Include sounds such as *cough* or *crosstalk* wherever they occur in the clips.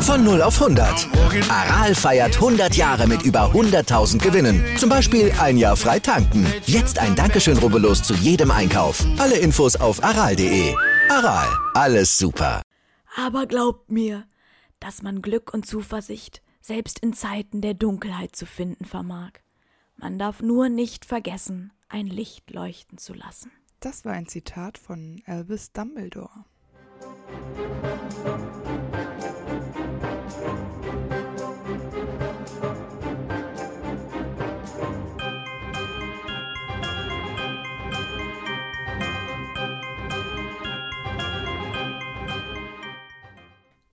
Von 0 auf 100. Aral feiert 100 Jahre mit über 100.000 Gewinnen. Zum Beispiel ein Jahr frei tanken. Jetzt ein Dankeschön, rubbellos zu jedem Einkauf. Alle Infos auf aral.de. Aral, alles super. Aber glaubt mir, dass man Glück und Zuversicht selbst in Zeiten der Dunkelheit zu finden vermag. Man darf nur nicht vergessen, ein Licht leuchten zu lassen. Das war ein Zitat von Albus Dumbledore.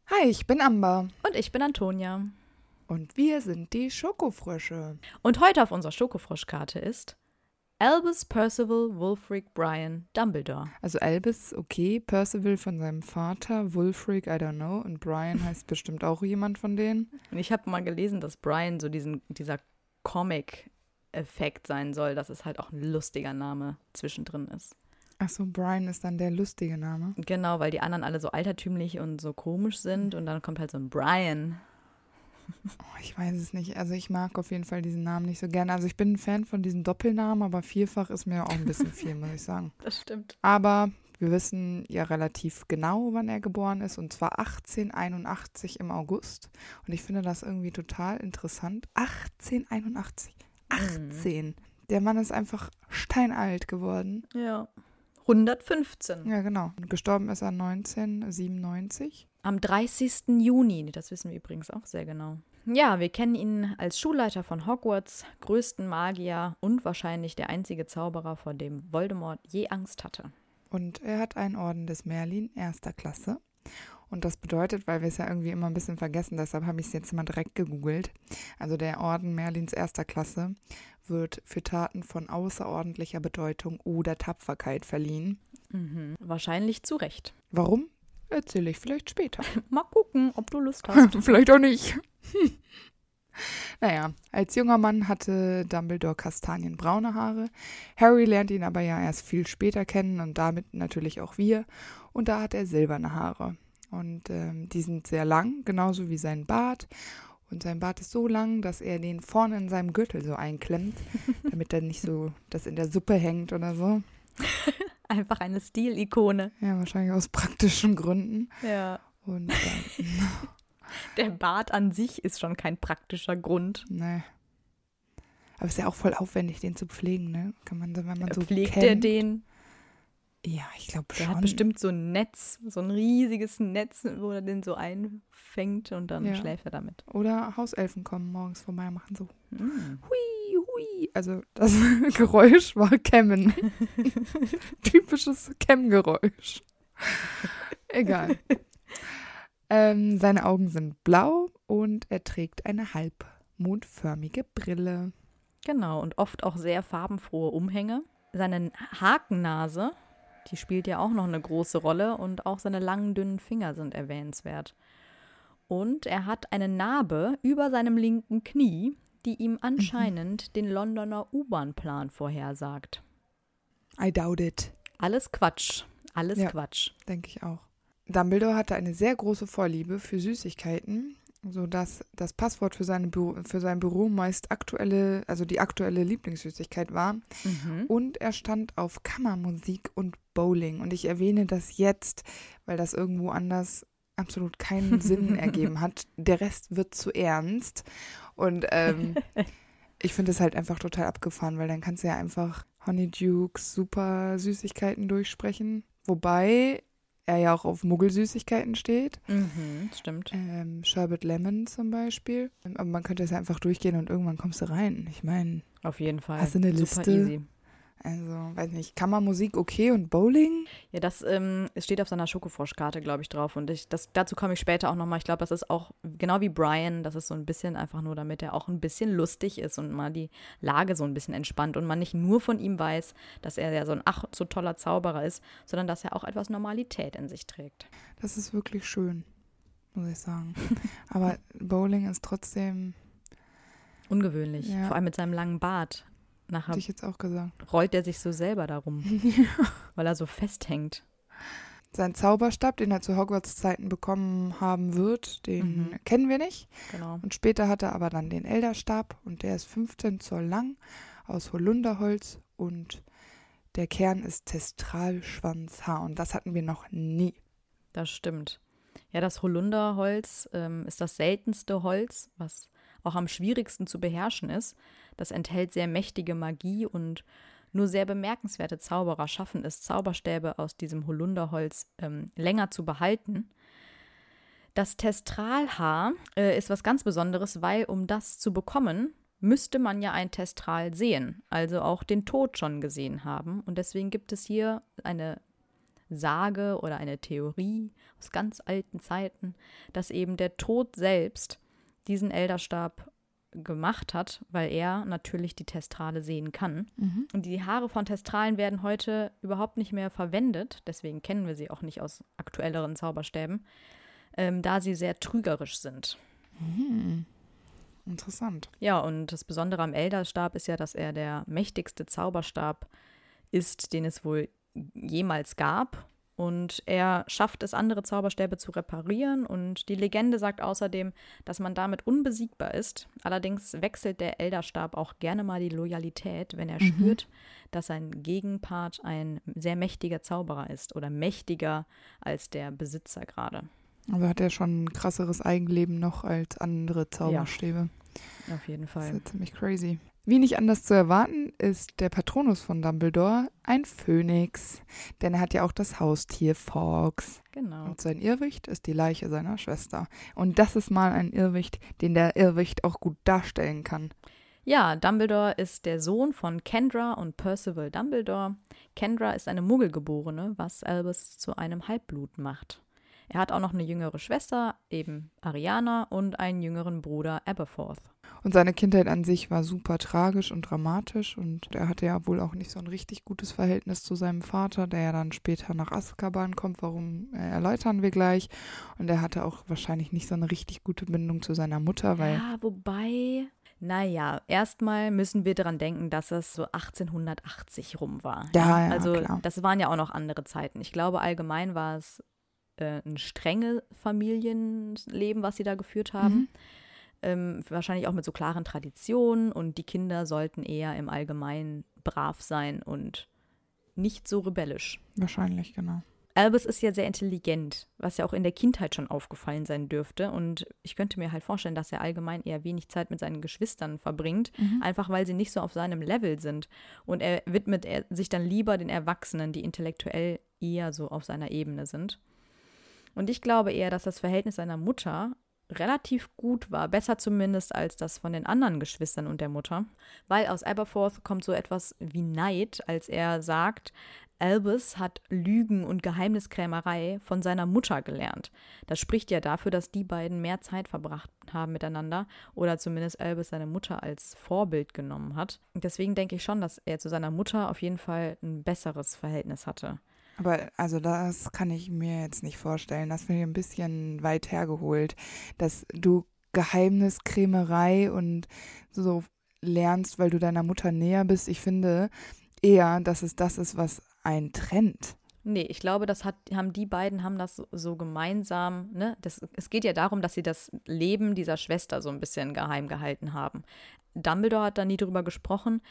Hi, ich bin Amber Und ich bin Antonia. und wir sind die Schokofrösche. Und heute auf unserer Schokofroschkarte ist Albus Percival Wulfric Brian Dumbledore. Also Albus, okay, Percival von seinem Vater, Wulfric, I don't know, und Brian *laughs* heißt bestimmt auch jemand von denen. Und ich habe mal gelesen, dass Brian so diesen, dieser Comic-Effekt sein soll, dass es halt auch ein lustiger Name zwischendrin ist. Achso, Brian ist dann der lustige Name. Genau, weil die anderen alle so altertümlich und so komisch sind und dann kommt halt so ein Brian. Oh, ich weiß es nicht. Also ich mag auf jeden Fall diesen Namen nicht so gerne. Also ich bin ein Fan von diesen Doppelnamen, aber vierfach ist mir auch ein bisschen viel, muss ich sagen. *laughs* Das stimmt. Aber wir wissen ja relativ genau, wann er geboren ist, und zwar 1881 im August. Und ich finde das irgendwie total interessant. 1881. 18. Der Mann ist einfach steinalt geworden. Ja. 115. Ja, genau. Und gestorben ist er 1997. Am 30. Juni, das wissen wir übrigens auch sehr genau. Ja, wir kennen ihn als Schulleiter von Hogwarts, größten Magier und wahrscheinlich der einzige Zauberer, vor dem Voldemort je Angst hatte. Und er hat einen Orden des Merlin erster Klasse. Und das bedeutet, weil wir es ja irgendwie immer ein bisschen vergessen, deshalb habe ich es jetzt mal direkt gegoogelt. Also der Orden Merlins erster Klasse wird für Taten von außerordentlicher Bedeutung oder Tapferkeit verliehen. Mhm. Wahrscheinlich zu Recht. Warum? Erzähle ich vielleicht später. *laughs* Mal gucken, ob du Lust *laughs* hast. vielleicht auch nicht. *laughs* Naja, als junger Mann hatte Dumbledore kastanienbraune Haare. Harry lernt ihn aber ja erst viel später kennen und damit natürlich auch wir. Und da hat er silberne Haare. Und ähm, die sind sehr lang, genauso wie sein Bart. Und sein Bart ist so lang, dass er den vorne in seinem Gürtel so einklemmt, damit er nicht so das in der Suppe hängt oder so. Einfach eine Stilikone. Ja, wahrscheinlich aus praktischen Gründen. Ja. Und ähm, *laughs* Der Bart an sich ist schon kein praktischer Grund. ne. Aber ist ja auch voll aufwendig, den zu pflegen, ne? Kann man, wenn man so Pflegt kennt. er den? Ja, ich glaube Der schon. hat bestimmt so ein Netz, so ein riesiges Netz, wo er den so einfängt und dann Ja. schläft er damit. Oder Hauselfen kommen morgens vorbei und machen so Mm. hui, hui. Also das *laughs* Geräusch war Kämmen. *laughs* Typisches Kämmgeräusch. Egal. ähm, seine Augen sind blau und er trägt eine halbmondförmige Brille. Genau, und oft auch sehr farbenfrohe Umhänge. Seine Hakennase, die spielt ja auch noch eine große Rolle und auch seine langen, dünnen Finger sind erwähnenswert. Und er hat eine Narbe über seinem linken Knie, die ihm anscheinend den Londoner U-Bahn-Plan vorhersagt. I doubt it, Alles Quatsch. Alles Ja. Quatsch. denke ich auch. Dumbledore hatte eine sehr große Vorliebe für Süßigkeiten, sodass das Passwort für, seine Büro, für sein Büro meist aktuelle, also die aktuelle Lieblingssüßigkeit war. Mhm. Und er stand auf Kammermusik und Bowling. Und ich erwähne das jetzt, weil das irgendwo anders absolut keinen Sinn *laughs* ergeben hat. Der Rest wird zu ernst. Und ähm, *laughs* ich finde es halt einfach total abgefahren, weil dann kannst du ja einfach Honeydukes super Süßigkeiten durchsprechen. Wobei er ja auch auf Muggelsüßigkeiten steht. Mhm, stimmt. Ähm, Sherbet Lemon zum Beispiel. Aber man könnte es ja einfach durchgehen und irgendwann kommst du rein. Ich meine, Auf jeden Fall. Hast du eine Super Liste? easy. Also, weiß nicht, Kammermusik okay und Bowling? Ja, das ähm, es steht auf seiner Schokofroschkarte, glaube ich, drauf. Und ich, das, dazu komme ich später auch nochmal. Ich glaube, das ist auch genau wie Brian, das ist so ein bisschen einfach nur, damit er auch ein bisschen lustig ist und mal die Lage so ein bisschen entspannt und man nicht nur von ihm weiß, dass er ja so ein ach so toller Zauberer ist, sondern dass er auch etwas Normalität in sich trägt. Das ist wirklich schön, muss ich sagen. *laughs* Aber Bowling ist trotzdem, Ungewöhnlich. Ja. Vor allem mit seinem langen Bart. Nachher Hätte ich jetzt auch gesagt. rollt er sich so selber darum, *laughs* *laughs* weil er so festhängt. Sein Zauberstab, den er zu Hogwarts Zeiten bekommen haben wird, den Mhm. kennen wir nicht. Genau. Und später hat er aber dann den Elderstab und der ist 15 Zoll lang aus Holunderholz und der Kern ist Testralschwanzhaar und das hatten wir noch nie. Das stimmt. Ja, das Holunderholz ähm, ist das seltenste Holz, was auch am schwierigsten zu beherrschen ist. Das enthält sehr mächtige Magie und nur sehr bemerkenswerte Zauberer schaffen es, Zauberstäbe aus diesem Holunderholz ähm, länger zu behalten. Das Testralhaar äh, ist was ganz Besonderes, weil um das zu bekommen, müsste man ja ein Testral sehen, also auch den Tod schon gesehen haben. Und deswegen gibt es hier eine Sage oder eine Theorie aus ganz alten Zeiten, dass eben der Tod selbst diesen Elderstab gemacht hat, weil er natürlich die Testrale sehen kann. Und die Haare von Testralen werden heute überhaupt nicht mehr verwendet, deswegen kennen wir sie auch nicht aus aktuelleren Zauberstäben, ähm, da sie sehr trügerisch sind. Interessant. Ja, und das Besondere am Elderstab ist ja, dass er der mächtigste Zauberstab ist, den es wohl jemals gab. Und er schafft es, andere Zauberstäbe zu reparieren. Und die Legende sagt außerdem, dass man damit unbesiegbar ist. Allerdings wechselt der Elderstab auch gerne mal die Loyalität, wenn er spürt, dass sein Gegenpart ein sehr mächtiger Zauberer ist oder mächtiger als der Besitzer gerade. Also hat er schon ein krasseres Eigenleben noch als andere Zauberstäbe. Auf jeden Das ist Fall. ja ziemlich crazy. Wie nicht anders zu erwarten, ist der Patronus von Dumbledore ein Phönix. Denn er hat ja auch das Haustier Fawkes. Genau. Und sein Irrwicht ist die Leiche seiner Schwester. Und das ist mal ein Irrwicht, den der Irrwicht auch gut darstellen kann. Ja, Dumbledore ist der Sohn von Kendra und Percival Dumbledore. Kendra ist eine Muggelgeborene, was Albus zu einem Halbblut macht. Er hat auch noch eine jüngere Schwester, eben Ariana, und einen jüngeren Bruder Aberforth. Und seine Kindheit an sich war super tragisch und dramatisch. Und er hatte ja wohl auch nicht so ein richtig gutes Verhältnis zu seinem Vater, der ja dann später nach Azkaban kommt. Warum äh, erläutern wir gleich. Und er hatte auch wahrscheinlich nicht so eine richtig gute Bindung zu seiner Mutter, weil Ja, wobei, naja, erstmal müssen wir daran denken, dass es so 1880 rum war. Ja, ja, Also klar. das waren ja auch noch andere Zeiten. Ich glaube, allgemein war es äh, ein strenge Familienleben, was sie da geführt haben. Mhm. Ähm, wahrscheinlich auch mit so klaren Traditionen und die Kinder sollten eher im Allgemeinen brav sein und nicht so rebellisch. wahrscheinlich, genau. Albus ist ja sehr intelligent, was ja auch in der Kindheit schon aufgefallen sein dürfte. Und ich könnte mir halt vorstellen, dass er allgemein eher wenig Zeit mit seinen Geschwistern verbringt, einfach weil sie nicht so auf seinem Level sind. Und er widmet er sich dann lieber den Erwachsenen, die intellektuell eher so auf seiner Ebene sind. Und ich glaube eher, dass das Verhältnis seiner Mutter relativ gut war, besser zumindest als das von den anderen Geschwistern und der Mutter, weil aus Aberforth kommt so etwas wie Neid, als er sagt, Albus hat Lügen und Geheimniskrämerei von seiner Mutter gelernt. Das spricht ja dafür, dass die beiden mehr Zeit verbracht haben miteinander oder zumindest Albus seine Mutter als Vorbild genommen hat. Deswegen denke ich schon, dass er zu seiner Mutter auf jeden Fall ein besseres Verhältnis hatte. Aber also das kann ich mir jetzt nicht vorstellen. Das finde ich ein bisschen weit hergeholt, dass du Geheimniskrämerei und so lernst, weil du deiner Mutter näher bist. Ich finde eher, dass es das ist, was einen trennt. Nee, ich glaube, das hat, haben die beiden haben das so, so gemeinsam, ne? Das, es geht ja darum, dass sie das Leben dieser Schwester so ein bisschen geheim gehalten haben. Dumbledore hat da nie drüber gesprochen.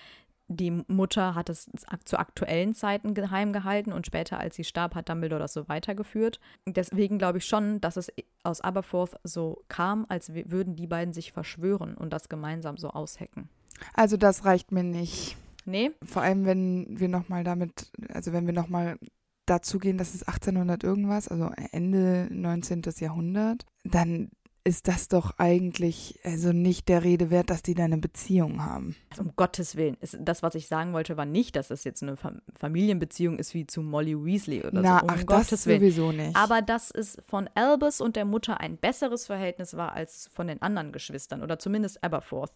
Die Mutter hat es zu aktuellen Zeiten geheim gehalten und später, als sie starb, hat Dumbledore das so weitergeführt. Deswegen glaube ich schon, dass es aus Aberforth so kam, als würden die beiden sich verschwören und das gemeinsam so aushecken. Also das reicht mir nicht. Nee? Vor allem, wenn wir nochmal damit, also wenn wir nochmal dazu gehen, dass es 1800 irgendwas, also Ende 19. Jahrhundert, dann ist das doch eigentlich also nicht der Rede wert, dass die da eine Beziehung haben. Also um Gottes Willen. Das, was ich sagen wollte, war nicht, dass es jetzt eine Fam Familienbeziehung ist wie zu Molly Weasley oder Na, so. Um ach, Gottes das Willen. sowieso nicht. Aber dass es von Albus und der Mutter ein besseres Verhältnis war als von den anderen Geschwistern oder zumindest Aberforth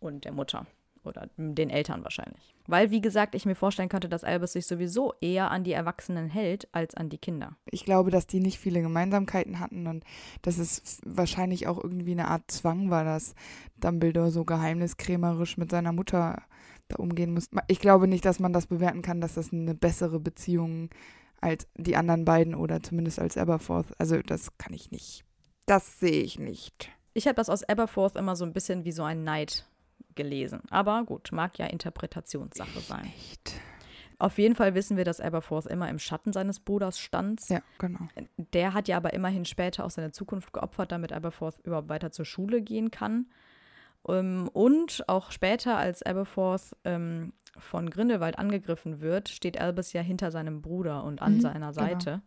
und der Mutter oder den Eltern wahrscheinlich. Weil, wie gesagt, ich mir vorstellen könnte, dass Albus sich sowieso eher an die Erwachsenen hält als an die Kinder. ich glaube, dass die nicht viele Gemeinsamkeiten hatten und dass es wahrscheinlich auch irgendwie eine Art Zwang war, dass Dumbledore so geheimniskrämerisch mit seiner Mutter da umgehen muss. Ich glaube nicht, dass man das bewerten kann, dass das eine bessere Beziehung als die anderen beiden oder zumindest als Aberforth. Also das kann ich nicht. Das sehe ich nicht. Ich habe das aus Aberforth immer so ein bisschen wie so ein Neid gelesen. Aber gut, mag ja Interpretationssache sein. Nicht. Auf jeden Fall wissen wir, dass Aberforth immer im Schatten seines Bruders stand. Ja, genau. Der hat ja aber immerhin später auch seine Zukunft geopfert, damit Aberforth überhaupt weiter zur Schule gehen kann. Ähm, und auch später, als Aberforth ähm, von Grindelwald angegriffen wird, steht Albus ja hinter seinem Bruder und an Mhm, seiner Seite.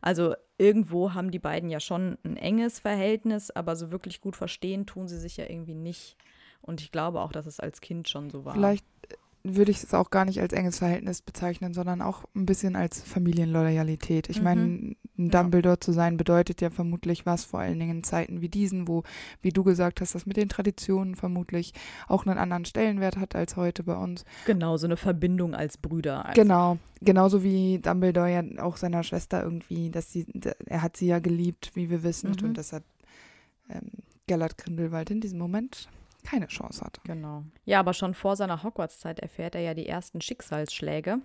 Also irgendwo haben die beiden ja schon ein enges Verhältnis, aber so wirklich gut verstehen tun sie sich ja irgendwie nicht. Und ich glaube auch, dass es als Kind schon so war. Vielleicht äh, würde ich es auch gar nicht als enges Verhältnis bezeichnen, sondern auch ein bisschen als Familienloyalität. Ich Mhm. meine, ein Ja. Dumbledore zu sein bedeutet ja vermutlich was, vor allen Dingen in Zeiten wie diesen, wo, wie du gesagt hast, das mit den Traditionen vermutlich auch einen anderen Stellenwert hat als heute bei uns. Genau, so eine Verbindung als Brüder. Also. Genau, genauso wie Dumbledore ja auch seiner Schwester irgendwie, dass sie, er hat sie ja geliebt, wie wir wissen, Mhm. und deshalb ähm, Gellert Grindelwald in diesem Moment keine Chance hat. Genau. Ja, aber schon vor seiner Hogwarts-Zeit erfährt er ja die ersten Schicksalsschläge.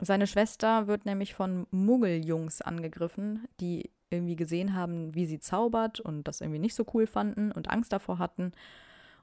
Seine Schwester wird nämlich von Muggeljungs angegriffen, die irgendwie gesehen haben, wie sie zaubert und das irgendwie nicht so cool fanden und Angst davor hatten.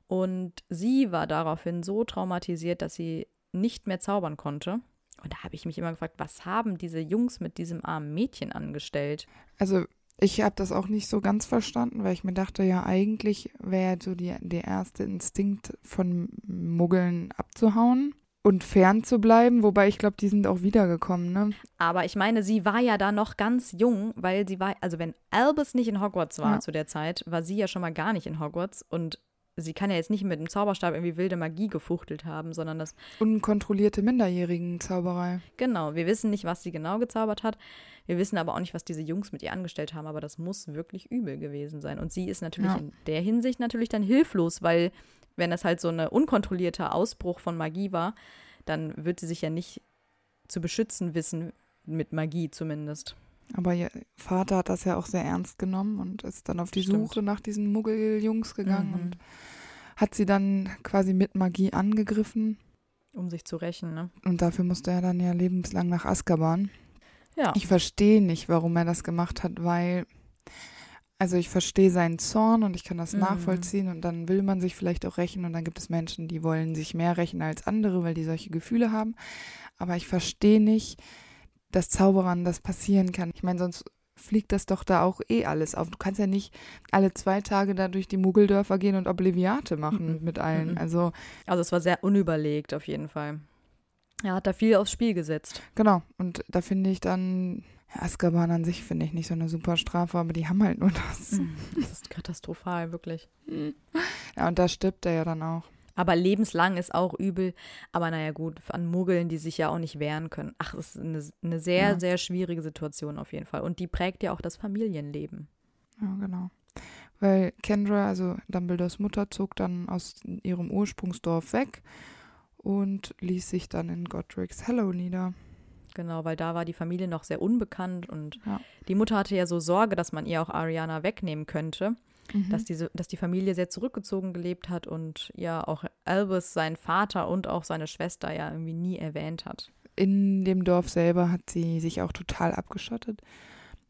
Und sie war daraufhin so traumatisiert, dass sie nicht mehr zaubern konnte. Und da habe ich mich immer gefragt, was haben diese Jungs mit diesem armen Mädchen angestellt? Also ich habe das auch nicht so ganz verstanden, weil ich mir dachte, ja, eigentlich wäre so die, der erste Instinkt von Muggeln abzuhauen und fern zu bleiben, wobei ich glaube, die sind auch wiedergekommen, ne? Aber ich meine, sie war ja da noch ganz jung, weil sie war, also wenn Albus nicht in Hogwarts war Ja. zu der Zeit, war sie ja schon mal gar nicht in Hogwarts und sie kann ja jetzt nicht mit dem Zauberstab irgendwie wilde Magie gefuchtelt haben, sondern das, Unkontrollierte Minderjährigen-Zauberei. genau, wir wissen nicht, was sie genau gezaubert hat. Wir wissen aber auch nicht, was diese Jungs mit ihr angestellt haben, aber das muss wirklich übel gewesen sein. Und sie ist natürlich Ja. in der Hinsicht natürlich dann hilflos, weil wenn das halt so ein unkontrollierter Ausbruch von Magie war, dann wird sie sich ja nicht zu beschützen wissen, mit Magie zumindest. Aber ihr Vater hat das ja auch sehr ernst genommen und ist dann auf die Stimmt. Suche nach diesen Muggeljungs gegangen Mhm. und hat sie dann quasi mit Magie angegriffen. Um sich zu rächen, ne? Und dafür musste er dann ja lebenslang nach Azkaban. Ja. Ich verstehe nicht, warum er das gemacht hat, weil, also ich verstehe seinen Zorn und ich kann das Mhm. nachvollziehen und dann will man sich vielleicht auch rächen und dann gibt es Menschen, die wollen sich mehr rächen als andere, weil die solche Gefühle haben. Aber ich verstehe nicht, dass Zauberern das passieren kann. Ich meine, sonst fliegt das doch da auch eh alles auf. Du kannst ja nicht alle zwei Tage da durch die Muggeldörfer gehen und Obliviate machen Mhm. mit allen. Mhm. Also Also es war sehr unüberlegt auf jeden Fall. Er hat da viel aufs Spiel gesetzt. Genau, und da finde ich dann, Azkaban an sich finde ich nicht so eine super Strafe, aber die haben halt nur das. Das ist katastrophal, wirklich. Ja, und da stirbt er ja dann auch. Aber lebenslang ist auch übel. Aber naja, gut, an Muggeln, die sich ja auch nicht wehren können. Ach, es ist eine, eine sehr, Ja. sehr schwierige Situation auf jeden Fall. Und die prägt ja auch das Familienleben. Ja, genau. Weil Kendra, also Dumbledores Mutter, zog dann aus ihrem Ursprungsdorf weg und ließ sich dann in Godric's Hollow nieder. Genau, weil da war die Familie noch sehr unbekannt und Ja. die Mutter hatte ja so Sorge, dass man ihr auch Ariana wegnehmen könnte. Mhm. dass, diese, dass die Familie sehr zurückgezogen gelebt hat und ja auch Albus, sein Vater und auch seine Schwester ja irgendwie nie erwähnt hat. In dem Dorf selber hat sie sich auch total abgeschottet,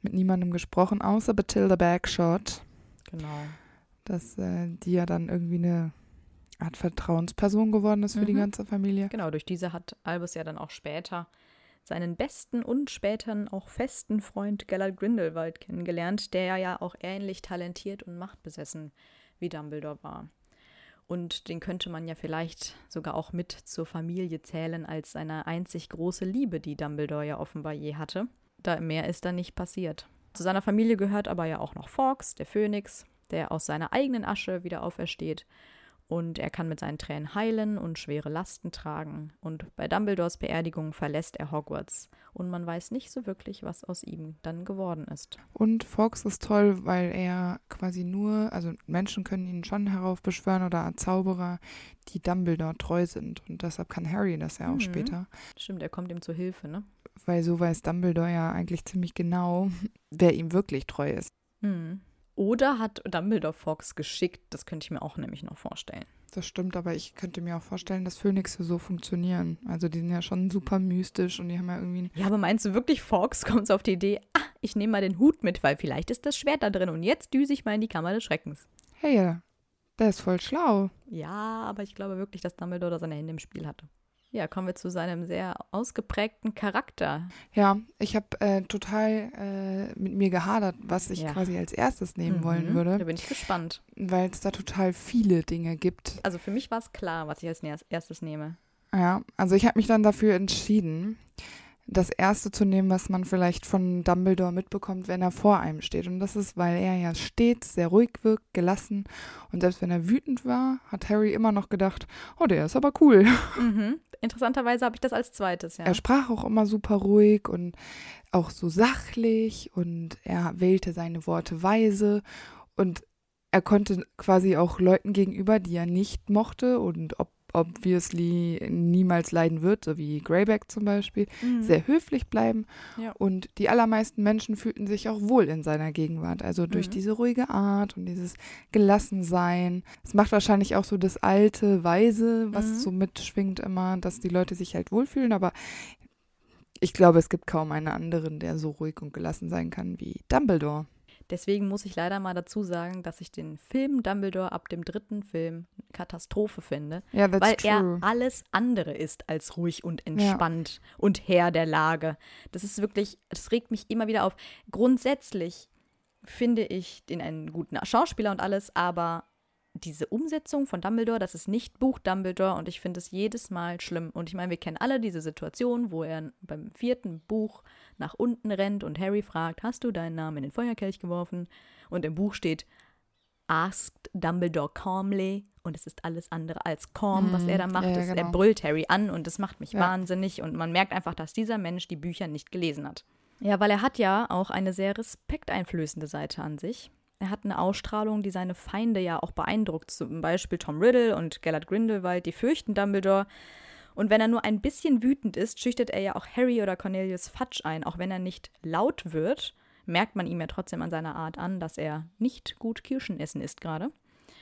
mit niemandem gesprochen, außer Bathilda Bagshot. Genau. dass äh, die ja dann irgendwie eine Art Vertrauensperson geworden ist für die Mhm. ganze Familie. Genau, durch diese hat Albus ja dann auch später seinen besten und späteren auch festen Freund Gellert Grindelwald kennengelernt, der ja auch ähnlich talentiert und machtbesessen wie Dumbledore war. Und den könnte man ja vielleicht sogar auch mit zur Familie zählen als seine einzig große Liebe, die Dumbledore ja offenbar je hatte. Da mehr ist da nicht passiert. Zu seiner Familie gehört aber ja auch noch Fawkes, der Phönix, der aus seiner eigenen Asche wieder aufersteht. Und er kann mit seinen Tränen heilen und schwere Lasten tragen. Und bei Dumbledores Beerdigung verlässt er Hogwarts. Und man weiß nicht so wirklich, was aus ihm dann geworden ist. Und Fox ist toll, weil er quasi nur, also Menschen können ihn schon heraufbeschwören oder Zauberer, die Dumbledore treu sind. Und deshalb kann Harry das ja auch Mhm. später. Stimmt, er kommt ihm zu Hilfe, ne? Weil so weiß Dumbledore ja eigentlich ziemlich genau, wer ihm wirklich treu ist. Mhm. Oder hat Dumbledore Fox geschickt? Das könnte ich mir auch nämlich noch vorstellen. das stimmt, aber ich könnte mir auch vorstellen, dass Phönixe so funktionieren. Also die sind ja schon super mystisch und die haben ja irgendwie. Ja, aber meinst du wirklich, Fox *laughs* kommt auf die Idee, ah, ich nehme mal den Hut mit, weil vielleicht ist das Schwert da drin und jetzt düse ich mal in die Kammer des Schreckens. Hey, der ist voll schlau. Ja, aber ich glaube wirklich, dass Dumbledore da seine Hände im Spiel hatte. Ja, kommen wir zu seinem sehr ausgeprägten Charakter. Ja, ich habe äh, total äh, mit mir gehadert, was ich ja. quasi als erstes nehmen mhm, wollen würde. Da bin ich gespannt. Weil es da total viele Dinge gibt. Also für mich war es klar, was ich als erstes nehme. Ja, also ich habe mich dann dafür entschieden, das erste zu nehmen, was man vielleicht von Dumbledore mitbekommt, wenn er vor einem steht. Und das ist, weil er ja stets sehr ruhig wirkt, gelassen. Und selbst wenn er wütend war, hat Harry immer noch gedacht, oh, der ist aber cool. *laughs* Mhm. Interessanterweise habe ich das als zweites, ja. Er sprach auch immer super ruhig und auch so sachlich und er wählte seine Worte weise und er konnte quasi auch Leuten gegenüber, die er nicht mochte und ob obviously niemals leiden wird, so wie Greyback zum Beispiel, mhm. sehr höflich bleiben. Ja. Und die allermeisten Menschen fühlten sich auch wohl in seiner Gegenwart. Also durch mhm. diese ruhige Art und dieses Gelassensein. Es macht wahrscheinlich auch so das alte Weise, was mhm. so mitschwingt immer, dass die Leute sich halt wohlfühlen. Aber ich glaube, es gibt kaum einen anderen, der so ruhig und gelassen sein kann wie Dumbledore. Deswegen muss ich leider mal dazu sagen, dass ich den Film Dumbledore ab dem dritten Film Katastrophe finde, ja, weil true. er alles andere ist als ruhig und entspannt ja. und Herr der Lage. Das ist wirklich, das regt mich immer wieder auf. Grundsätzlich finde ich den einen guten Schauspieler und alles, aber diese Umsetzung von Dumbledore, das ist nicht Buch Dumbledore und ich finde es jedes Mal schlimm. Und ich meine, wir kennen alle diese Situation, wo er beim vierten Buch nach unten rennt und Harry fragt, hast du deinen Namen in den Feuerkelch geworfen? Und im Buch steht, asked Dumbledore calmly und es ist alles andere als calm, was er da mhm. macht. Ja, genau. Er brüllt Harry an und das macht mich ja. wahnsinnig und man merkt einfach, dass dieser Mensch die Bücher nicht gelesen hat. Ja, weil er hat ja auch eine sehr respekteinflößende Seite an sich. Er hat eine Ausstrahlung, die seine Feinde ja auch beeindruckt. Zum Beispiel Tom Riddle und Gellert Grindelwald, die fürchten Dumbledore. Und wenn er nur ein bisschen wütend ist, schüchtert er ja auch Harry oder Cornelius Fudge ein. Auch wenn er nicht laut wird, merkt man ihm ja trotzdem an seiner Art an, dass er nicht gut Kirschen essen ist gerade.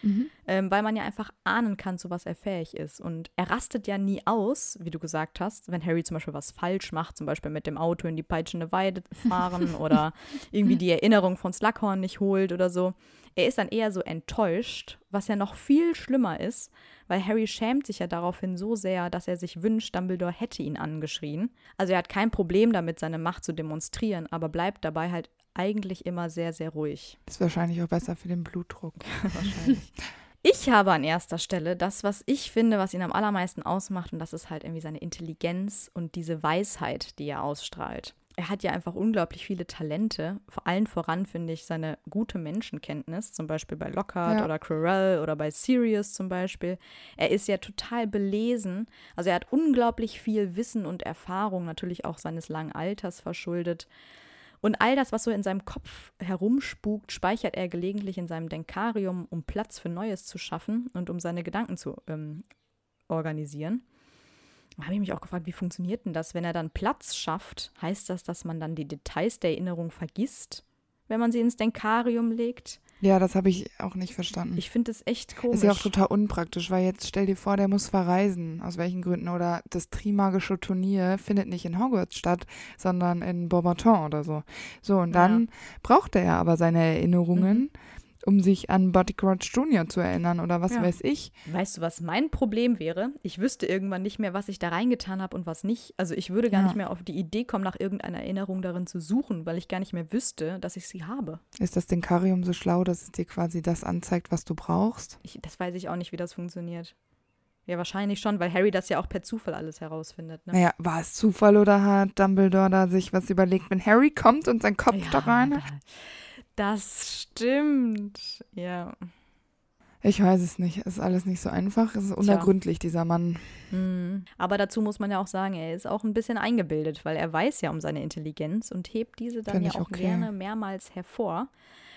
Mhm. Ähm, weil man ja einfach ahnen kann, zu was er fähig ist. Und er rastet ja nie aus, wie du gesagt hast, wenn Harry zum Beispiel was falsch macht, zum Beispiel mit dem Auto in die peitschende Weide fahren *laughs* oder irgendwie die Erinnerung von Slughorn nicht holt oder so. Er ist dann eher so enttäuscht, was ja noch viel schlimmer ist, weil Harry schämt sich ja daraufhin so sehr, dass er sich wünscht, Dumbledore hätte ihn angeschrien. Also er hat kein Problem damit, seine Macht zu demonstrieren, aber bleibt dabei halt eigentlich immer sehr, sehr ruhig. Ist wahrscheinlich auch besser für den Blutdruck. *laughs* wahrscheinlich. Ich habe an erster Stelle das, was ich finde, was ihn am allermeisten ausmacht, und das ist halt irgendwie seine Intelligenz und diese Weisheit, die er ausstrahlt. Er hat ja einfach unglaublich viele Talente. Vor allen voran finde ich seine gute Menschenkenntnis, zum Beispiel bei Lockhart ja. oder Quirrell oder bei Sirius zum Beispiel. Er ist ja total belesen. Also er hat unglaublich viel Wissen und Erfahrung, natürlich auch seines langen Alters verschuldet. Und all das, was so in seinem Kopf herumspukt, speichert er gelegentlich in seinem Denkarium, um Platz für Neues zu schaffen und um seine Gedanken zu ähm, organisieren. Da habe ich mich auch gefragt, wie funktioniert denn das? Wenn er dann Platz schafft, heißt das, dass man dann die Details der Erinnerung vergisst, wenn man sie ins Denkarium legt? Ja, das habe ich auch nicht verstanden. Ich finde es echt komisch. Ist ja auch total unpraktisch, weil jetzt stell dir vor, der muss verreisen, aus welchen Gründen. Oder das Trimagische Turnier findet nicht in Hogwarts statt, sondern in Beaubaton oder so. So, und dann ja. braucht er ja aber seine Erinnerungen. Mhm um sich an Buddy Crouch Jr. zu erinnern oder was ja. weiß ich. Weißt du, was mein Problem wäre? Ich wüsste irgendwann nicht mehr, was ich da reingetan habe und was nicht. Also ich würde gar ja. nicht mehr auf die Idee kommen, nach irgendeiner Erinnerung darin zu suchen, weil ich gar nicht mehr wüsste, dass ich sie habe. Ist das Denkarium so schlau, dass es dir quasi das anzeigt, was du brauchst? Ich, das weiß ich auch nicht, wie das funktioniert. Ja, wahrscheinlich schon, weil Harry das ja auch per Zufall alles herausfindet. Ne? Naja, war es Zufall oder hat Dumbledore da sich was überlegt, wenn Harry kommt und sein Kopf ja, da rein? Das stimmt, ja. Ich weiß es nicht. Es ist alles nicht so einfach. Es ist unergründlich, Tja. dieser Mann. Mhm. Aber dazu muss man ja auch sagen, er ist auch ein bisschen eingebildet, weil er weiß ja um seine Intelligenz und hebt diese dann Find ja auch okay. gerne mehrmals hervor.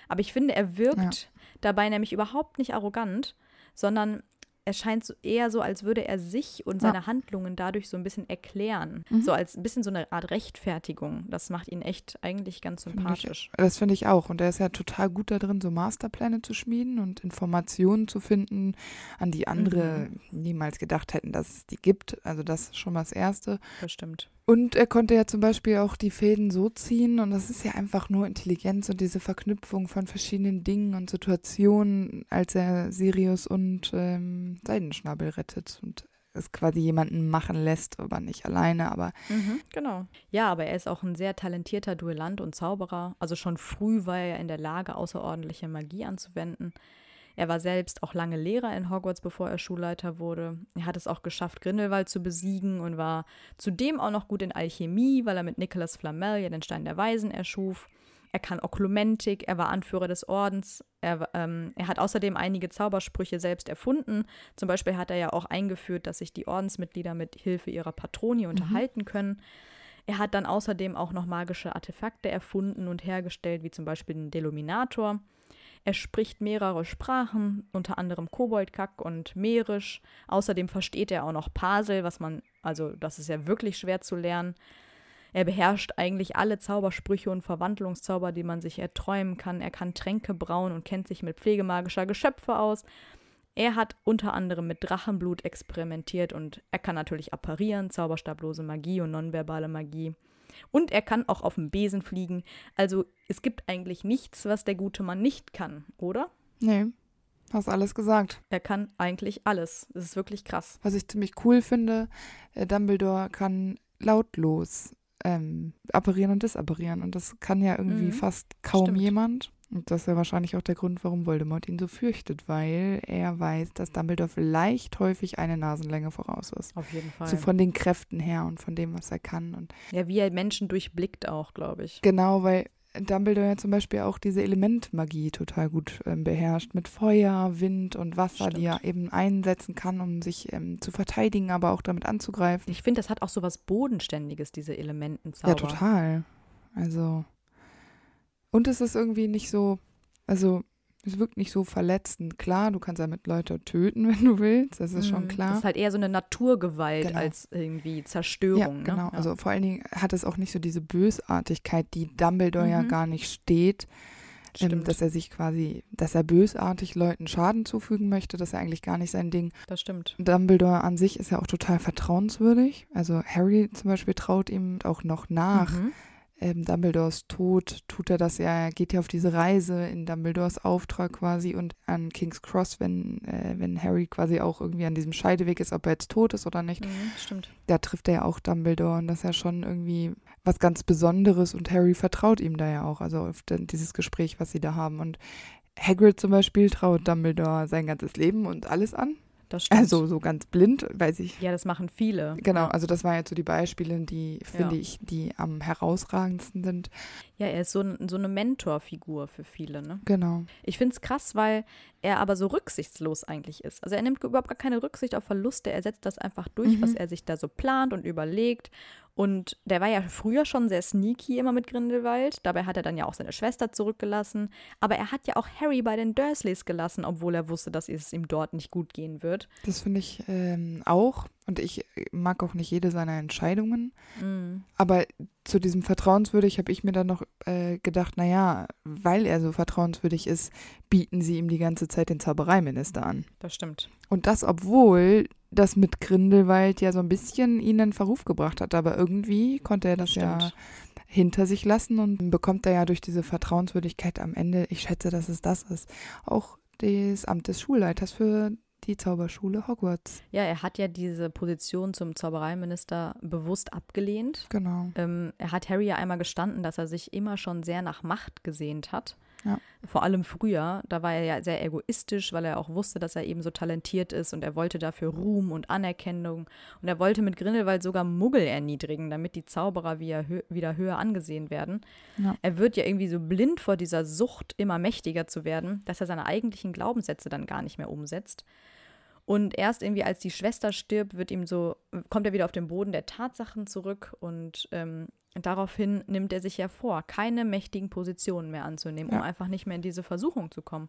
Aber ich finde, er wirkt ja. dabei nämlich überhaupt nicht arrogant, sondern es scheint so eher so, als würde er sich und seine ja. Handlungen dadurch so ein bisschen erklären. Mhm. So als ein bisschen so eine Art Rechtfertigung. Das macht ihn echt eigentlich ganz sympathisch. Find ich, das finde ich auch. Und er ist ja total gut darin, so Masterpläne zu schmieden und Informationen zu finden, an die andere mhm. niemals gedacht hätten, dass es die gibt. Also das ist schon mal das Erste. Das stimmt. Und er konnte ja zum Beispiel auch die Fäden so ziehen und das ist ja einfach nur Intelligenz und diese Verknüpfung von verschiedenen Dingen und Situationen, als er Sirius und ähm, Seidenschnabel rettet und es quasi jemanden machen lässt, aber nicht alleine, aber. Mhm, genau. Ja, aber er ist auch ein sehr talentierter Duellant und Zauberer. Also schon früh war er in der Lage, außerordentliche Magie anzuwenden. Er war selbst auch lange Lehrer in Hogwarts, bevor er Schulleiter wurde. Er hat es auch geschafft, Grindelwald zu besiegen und war zudem auch noch gut in Alchemie, weil er mit Nicholas Flamel ja den Stein der Weisen erschuf. Er kann Oklumentik, er war Anführer des Ordens. Er, ähm, er, hat außerdem einige Zaubersprüche selbst erfunden. Zum Beispiel hat er ja auch eingeführt, dass sich die Ordensmitglieder mit Hilfe ihrer Patroni mhm. unterhalten können. Er hat dann außerdem auch noch magische Artefakte erfunden und hergestellt, wie zum Beispiel den Deluminator. Er spricht mehrere Sprachen, unter anderem Koboldkack und Mährisch. Außerdem versteht er auch noch Pasel, was man, also das ist ja wirklich schwer zu lernen. Er beherrscht eigentlich alle Zaubersprüche und Verwandlungszauber, die man sich erträumen kann. Er kann Tränke brauen und kennt sich mit pflegemagischer Geschöpfe aus. Er hat unter anderem mit Drachenblut experimentiert und er kann natürlich apparieren, zauberstablose Magie und nonverbale Magie. Und er kann auch auf dem Besen fliegen. Also es gibt eigentlich nichts, was der gute Mann nicht kann, oder? Nee. Hast alles gesagt. Er kann eigentlich alles. Das ist wirklich krass. Was ich ziemlich cool finde, äh, Dumbledore kann lautlos ähm, apparieren und disapparieren. Und das kann ja irgendwie mhm. fast kaum Stimmt. jemand. Und das ist ja wahrscheinlich auch der Grund, warum Voldemort ihn so fürchtet, weil er weiß, dass Dumbledore vielleicht häufig eine Nasenlänge voraus ist. Auf jeden Fall. So von den Kräften her und von dem, was er kann. Und ja, wie er Menschen durchblickt auch, glaube ich. Genau, weil Dumbledore ja zum Beispiel auch diese Elementmagie total gut ähm, beherrscht, mit Feuer, Wind und Wasser, Stimmt. die er eben einsetzen kann, um sich ähm, zu verteidigen, aber auch damit anzugreifen. Ich finde, das hat auch so was Bodenständiges, diese Elementenzauber. Ja, total. Also und es ist irgendwie nicht so, also es wirkt nicht so verletzend. Klar, du kannst damit Leute töten, *laughs* wenn du willst, das ist mhm. schon klar. Das ist halt eher so eine Naturgewalt genau. als irgendwie Zerstörung. Ja, ne? genau. Ja. Also vor allen Dingen hat es auch nicht so diese Bösartigkeit, die Dumbledore mhm. ja gar nicht steht. Ähm, dass er sich quasi, dass er bösartig Leuten Schaden zufügen möchte, das ist ja eigentlich gar nicht sein Ding. Das stimmt. Dumbledore an sich ist ja auch total vertrauenswürdig. Also Harry zum Beispiel traut ihm auch noch nach. Mhm ähm, Dumbledores Tod tut er das ja, er geht ja auf diese Reise in Dumbledores Auftrag quasi und an King's Cross, wenn, äh, wenn Harry quasi auch irgendwie an diesem Scheideweg ist, ob er jetzt tot ist oder nicht. Mhm, stimmt. Da trifft er ja auch Dumbledore und das ist ja schon irgendwie was ganz Besonderes und Harry vertraut ihm da ja auch, also auf dieses Gespräch, was sie da haben. Und Hagrid zum Beispiel traut Dumbledore sein ganzes Leben und alles an. Das *laughs* stimmt. Also so ganz blind, weiß ich. Ja, das machen viele. Genau, also das waren jetzt so die Beispiele, die, finde ja. ich, die am herausragendsten sind. Ja, er ist so, so eine Mentorfigur für viele, ne? Genau. Ich finde es krass, weil er aber so rücksichtslos eigentlich ist. Also er nimmt überhaupt gar keine Rücksicht auf Verluste, er setzt das einfach durch, mhm. was er sich da so plant und überlegt. Und der war ja früher schon sehr sneaky immer mit Grindelwald. Dabei hat er dann ja auch seine Schwester zurückgelassen. Aber er hat ja auch Harry bei den Dursleys gelassen, obwohl er wusste, dass es ihm dort nicht gut gehen wird. Das finde ich ähm, auch. Und ich mag auch nicht jede seiner Entscheidungen. Mm. Aber zu diesem vertrauenswürdig habe ich mir dann noch äh, gedacht, naja, weil er so vertrauenswürdig ist, bieten sie ihm die ganze Zeit den Zaubereiminister an. Das stimmt. Und das, obwohl das mit Grindelwald ja so ein bisschen ihn in Verruf gebracht hat. Aber irgendwie konnte er das, das ja hinter sich lassen und bekommt er ja durch diese Vertrauenswürdigkeit am Ende, ich schätze, dass es das ist, auch das Amt des Schulleiters für die Zauberschule Hogwarts. Ja, er hat ja diese Position zum Zaubereiminister bewusst abgelehnt. Genau. Ähm, er hat Harry ja einmal gestanden, dass er sich immer schon sehr nach Macht gesehnt hat. Ja. Vor allem früher, da war er ja sehr egoistisch, weil er auch wusste, dass er eben so talentiert ist und er wollte dafür Ruhm und Anerkennung. Und er wollte mit Grindelwald sogar Muggel erniedrigen, damit die Zauberer wieder, hö wieder höher angesehen werden. Ja. Er wird ja irgendwie so blind vor dieser Sucht, immer mächtiger zu werden, dass er seine eigentlichen Glaubenssätze dann gar nicht mehr umsetzt. Und erst irgendwie, als die Schwester stirbt, wird ihm so, kommt er wieder auf den Boden der Tatsachen zurück und ähm, daraufhin nimmt er sich ja vor, keine mächtigen Positionen mehr anzunehmen, ja. um einfach nicht mehr in diese Versuchung zu kommen.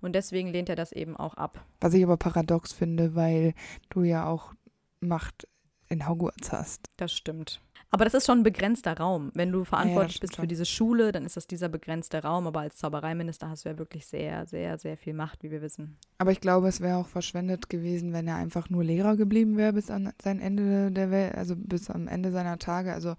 Und deswegen lehnt er das eben auch ab. Was ich aber paradox finde, weil du ja auch Macht in Hogwarts hast. Das stimmt. Aber das ist schon ein begrenzter Raum. Wenn du verantwortlich Ja, bist für diese Schule, dann ist das dieser begrenzte Raum. Aber als Zaubereiminister hast du ja wirklich sehr, sehr, sehr viel Macht, wie wir wissen. Aber ich glaube, es wäre auch verschwendet gewesen, wenn er einfach nur Lehrer geblieben wäre bis an sein Ende der Welt, also bis am Ende seiner Tage. Also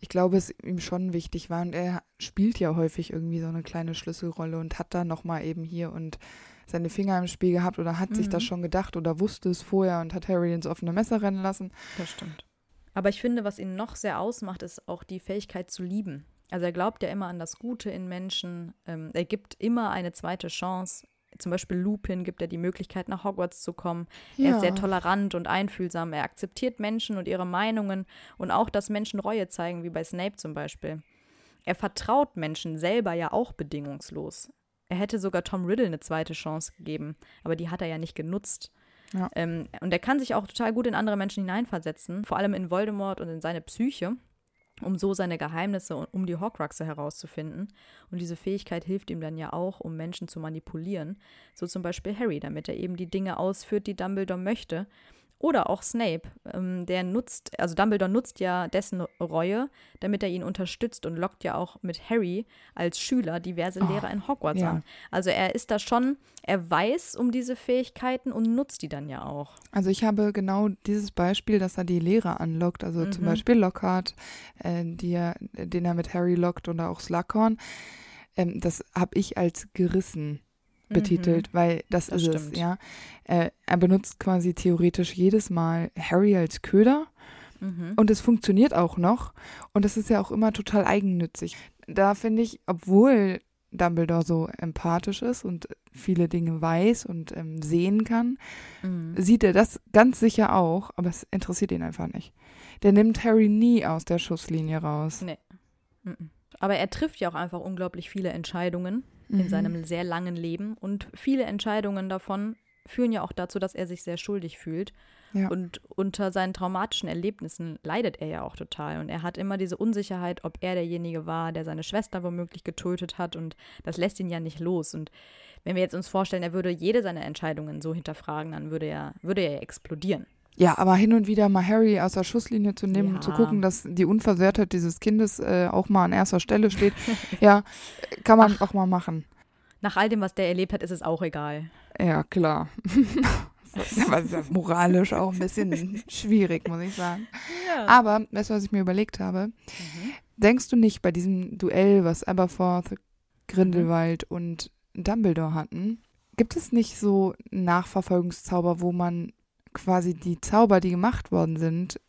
ich glaube, es ihm schon wichtig war und er spielt ja häufig irgendwie so eine kleine Schlüsselrolle und hat da nochmal eben hier und seine Finger im Spiel gehabt oder hat sich Mhm. das schon gedacht oder wusste es vorher und hat Harry ins offene Messer rennen lassen. Das stimmt. Aber ich finde, was ihn noch sehr ausmacht, ist auch die Fähigkeit zu lieben. Also er glaubt ja immer an das Gute in Menschen. Ähm, er gibt immer eine zweite Chance. Zum Beispiel Lupin gibt er die Möglichkeit, nach Hogwarts zu kommen. Er ist sehr tolerant und einfühlsam. Er akzeptiert Menschen und ihre Meinungen und auch, dass Menschen Reue zeigen, wie bei Snape zum Beispiel. Er vertraut Menschen selber ja auch bedingungslos. Er hätte sogar Tom Riddle eine zweite Chance gegeben, aber die hat er ja nicht genutzt. Ähm, und er kann sich auch total gut in andere Menschen hineinversetzen, vor allem in Voldemort und in seine Psyche, um so seine Geheimnisse und um die Horcruxe herauszufinden. Und diese Fähigkeit hilft ihm dann ja auch, um Menschen zu manipulieren. So zum Beispiel Harry, damit er eben die Dinge ausführt, die Dumbledore möchte. Oder auch Snape, ähm, der nutzt, also Dumbledore nutzt ja dessen Reue, damit er ihn unterstützt und lockt ja auch mit Harry als Schüler diverse Oh, Lehrer in Hogwarts ja. an. Also er ist da schon, er weiß um diese Fähigkeiten und nutzt die dann ja auch. Also ich habe genau dieses Beispiel, dass er die Lehrer anlockt, also zum Mhm. Beispiel Lockhart, äh, er, den er mit Harry lockt oder auch Slughorn, ähm, das habe ich als gerissen betitelt, weil das, Das ist stimmt. es, ja. Äh, er benutzt quasi theoretisch jedes Mal Harry als Köder Mhm. und es funktioniert auch noch und es ist ja auch immer total eigennützig. Da finde ich, obwohl Dumbledore so empathisch ist und viele Dinge weiß und ähm, sehen kann, Mhm. sieht er das ganz sicher auch, aber es interessiert ihn einfach nicht. Der nimmt Harry nie aus der Schusslinie raus. Nee. Mhm. Aber er trifft ja auch einfach unglaublich viele Entscheidungen in Mhm. seinem sehr langen Leben und viele Entscheidungen davon führen ja auch dazu, dass er sich sehr schuldig fühlt. Ja. Und unter seinen traumatischen Erlebnissen leidet er ja auch total. Und er hat immer diese Unsicherheit, ob er derjenige war, der seine Schwester womöglich getötet hat. Und das lässt ihn ja nicht los. Und wenn wir jetzt uns vorstellen, er würde jede seiner Entscheidungen so hinterfragen, dann würde er, würde er ja explodieren. Ja, aber hin und wieder mal Harry aus der Schusslinie zu nehmen, Ja. zu gucken, dass die Unversehrtheit dieses Kindes äh, auch mal an erster Stelle steht, *laughs* ja, kann man auch mal machen. Nach all dem, was der erlebt hat, ist es auch egal. Ja, klar. *laughs* Das ist aber moralisch auch ein bisschen schwierig, muss ich sagen. Ja. Aber, weißt du, was ich mir überlegt habe? Denkst du nicht bei diesem Duell, was Aberforth, Grindelwald und Dumbledore hatten, gibt es nicht so Nachverfolgungszauber, wo man quasi die Zauber, die gemacht worden sind,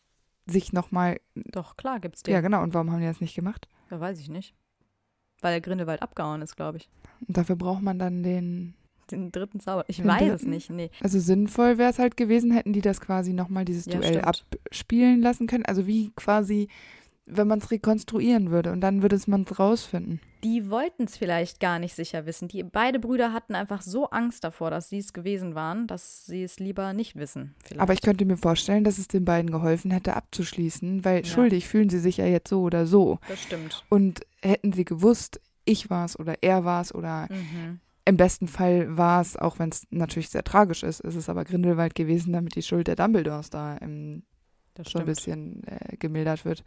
sich nochmal. Doch, klar gibt's den. Ja, genau. Und warum haben die das nicht gemacht? Ja, weiß ich nicht. Weil der Grindelwald abgehauen ist, glaube ich. Und dafür braucht man dann den. Den dritten Zauber. Ich weiß es dritten? nicht. Nee. Also sinnvoll wäre es halt gewesen, hätten die das quasi nochmal dieses Ja, Duell stimmt. abspielen lassen können. Also wie quasi, wenn man es rekonstruieren würde und dann würde es man rausfinden. Die wollten es vielleicht gar nicht sicher wissen. Die beide Brüder hatten einfach so Angst davor, dass sie es gewesen waren, dass sie es lieber nicht wissen. Vielleicht. Aber ich könnte mir vorstellen, dass es den beiden geholfen hätte, abzuschließen, weil Ja. schuldig fühlen sie sich ja jetzt so oder so. das stimmt. Und hätten sie gewusst, ich war es oder er war es oder Mhm. im besten Fall war es, auch wenn es natürlich sehr tragisch ist, ist es aber Grindelwald gewesen, damit die Schuld der Dumbledores da im, Das so ein bisschen äh, gemildert wird.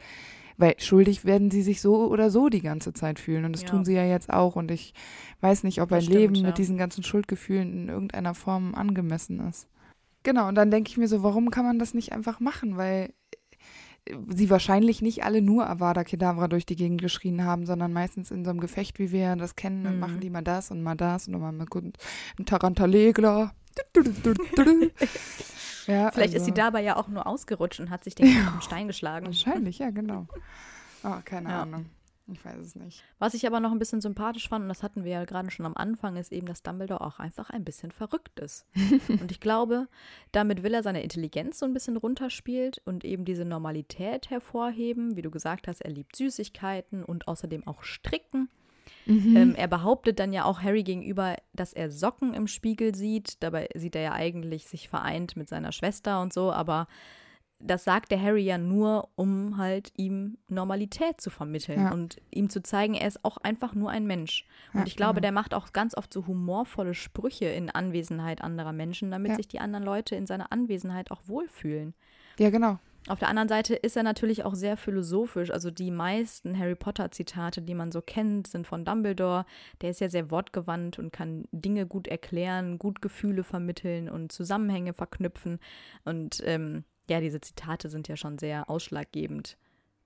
Weil schuldig werden sie sich so oder so die ganze Zeit fühlen und das Ja. tun sie ja jetzt auch und ich weiß nicht, ob ein stimmt, Leben ja. mit diesen ganzen Schuldgefühlen in irgendeiner Form angemessen ist. Genau, und dann denke ich mir so, warum kann man das nicht einfach machen? Weil äh, sie wahrscheinlich nicht alle nur Avada Kedavra durch die Gegend geschrien haben, sondern meistens in so einem Gefecht, wie wir das kennen, Mhm. machen die mal das und mal das und mal kurz ein Tarantalegler. Ja, Vielleicht ist also- sie dabei ja auch nur ausgerutscht und hat sich den Kopf im Stein geschlagen. Wahrscheinlich, ja, genau. Oh, keine Ja. Ahnung. Ich weiß es nicht. Was ich aber noch ein bisschen sympathisch fand, und das hatten wir ja gerade schon am Anfang, ist eben, dass Dumbledore auch einfach ein bisschen verrückt ist. *laughs* und ich glaube, damit will er seine Intelligenz so ein bisschen runterspielt und eben diese Normalität hervorheben. Wie du gesagt hast, er liebt Süßigkeiten und außerdem auch Stricken. Mhm. Ähm, er behauptet dann ja auch Harry gegenüber, dass er Socken im Spiegel sieht. Dabei sieht er ja eigentlich sich vereint mit seiner Schwester und so, aber das sagt der Harry ja nur, um halt ihm Normalität zu vermitteln Ja. und ihm zu zeigen, er ist auch einfach nur ein Mensch. Und Ja, ich glaube, genau. der macht auch ganz oft so humorvolle Sprüche in Anwesenheit anderer Menschen, damit Ja. sich die anderen Leute in seiner Anwesenheit auch wohlfühlen. Ja, genau. Auf der anderen Seite ist er natürlich auch sehr philosophisch. Also die meisten Harry Potter-Zitate, die man so kennt, sind von Dumbledore. Der ist ja sehr wortgewandt und kann Dinge gut erklären, gut Gefühle vermitteln und Zusammenhänge verknüpfen. Und ähm, ja, diese Zitate sind ja schon sehr ausschlaggebend,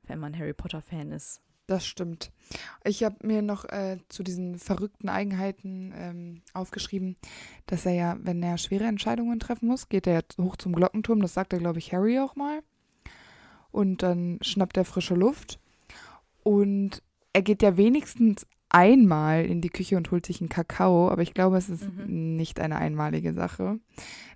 wenn man Harry Potter-Fan ist. Das stimmt. Ich habe mir noch äh, zu diesen verrückten Eigenheiten ähm, aufgeschrieben, dass er ja, wenn er schwere Entscheidungen treffen muss, geht er hoch zum Glockenturm. Das sagt er, glaube ich, Harry auch mal. Und dann schnappt er frische Luft. Und er geht ja wenigstens einmal in die Küche und holt sich einen Kakao, aber ich glaube, es ist Mhm. nicht eine einmalige Sache.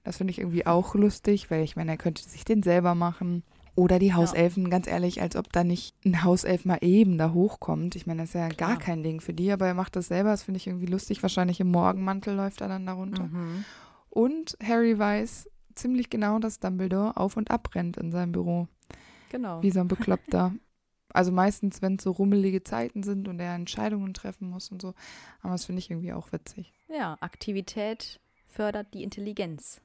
Das finde ich irgendwie auch lustig, weil ich meine, er könnte sich den selber machen. Oder die Hauselfen, ganz ehrlich, als ob da nicht ein Hauself mal eben da hochkommt. Ich meine, das ist ja Klar. gar kein Ding für die, aber er macht das selber. Das finde ich irgendwie lustig. Wahrscheinlich im Morgenmantel läuft er dann darunter. Mhm. Und Harry weiß ziemlich genau, dass Dumbledore auf und ab rennt in seinem Büro. Genau. Wie so ein Bekloppter. Also meistens, wenn es so rummelige Zeiten sind und er Entscheidungen treffen muss und so. Aber das finde ich irgendwie auch witzig. Ja, Aktivität fördert die Intelligenz.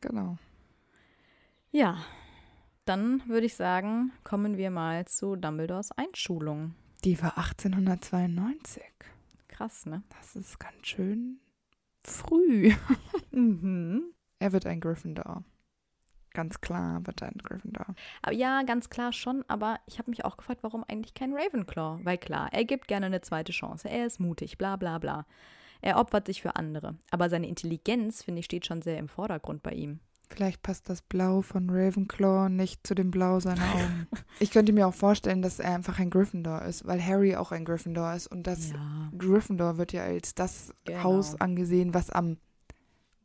Genau. Ja, dann würde ich sagen, kommen wir mal zu Dumbledores Einschulung. Die war 1892. Krass, ne? Das ist ganz schön früh. *laughs* Mhm. Er wird ein Gryffindor. Ganz klar wird ein Gryffindor. Aber ja, ganz klar schon, aber ich habe mich auch gefragt, warum eigentlich kein Ravenclaw? Weil klar, er gibt gerne eine zweite Chance, er ist mutig, bla bla bla. Er opfert sich für andere. Aber seine Intelligenz, finde ich, steht schon sehr im Vordergrund bei ihm. Vielleicht passt das Blau von Ravenclaw nicht zu dem Blau seiner *laughs* Augen. ich könnte mir auch vorstellen, dass er einfach ein Gryffindor ist, weil Harry auch ein Gryffindor ist. Und das Ja. Gryffindor wird ja als das Genau. Haus angesehen, was am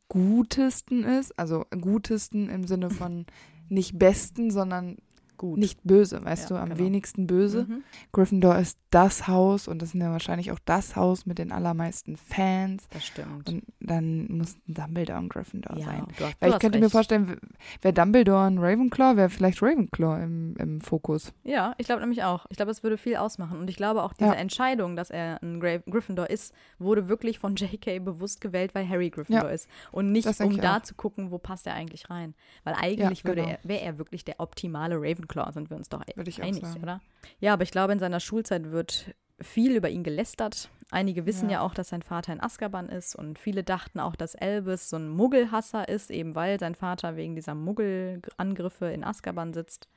gutesten ist. Also gutesten im Sinne von nicht besten, sondern Gut. nicht böse, weißt Ja, du, am genau. wenigsten böse. Mhm. Gryffindor ist das Haus und das sind ja wahrscheinlich auch das Haus mit den allermeisten Fans. Das stimmt. Und dann muss Dumbledore ein Gryffindor ja, sein. du hast, Weil ich könnte mir recht. vorstellen, wäre Dumbledore ein Ravenclaw, wäre vielleicht Ravenclaw im, im Fokus. Ja, ich glaube nämlich auch. Ich glaube, es würde viel ausmachen. Und ich glaube auch, diese Ja. Entscheidung, dass er ein Gra Gryffindor ist, wurde wirklich von *laughs* J.K. bewusst gewählt, weil Harry Gryffindor ist. Und nicht, um da auch. zu gucken, wo passt er eigentlich rein. Weil eigentlich genau. er, wäre er wirklich der optimale Ravenclaw, sind wir uns doch einig, oder? Ja, aber ich glaube, in seiner Schulzeit wird viel über ihn gelästert. Einige wissen ja. Ja. auch, dass sein Vater in Azkaban ist und viele dachten auch, dass Albus so ein Muggelhasser ist, eben weil sein Vater wegen dieser Muggelangriffe in Azkaban sitzt.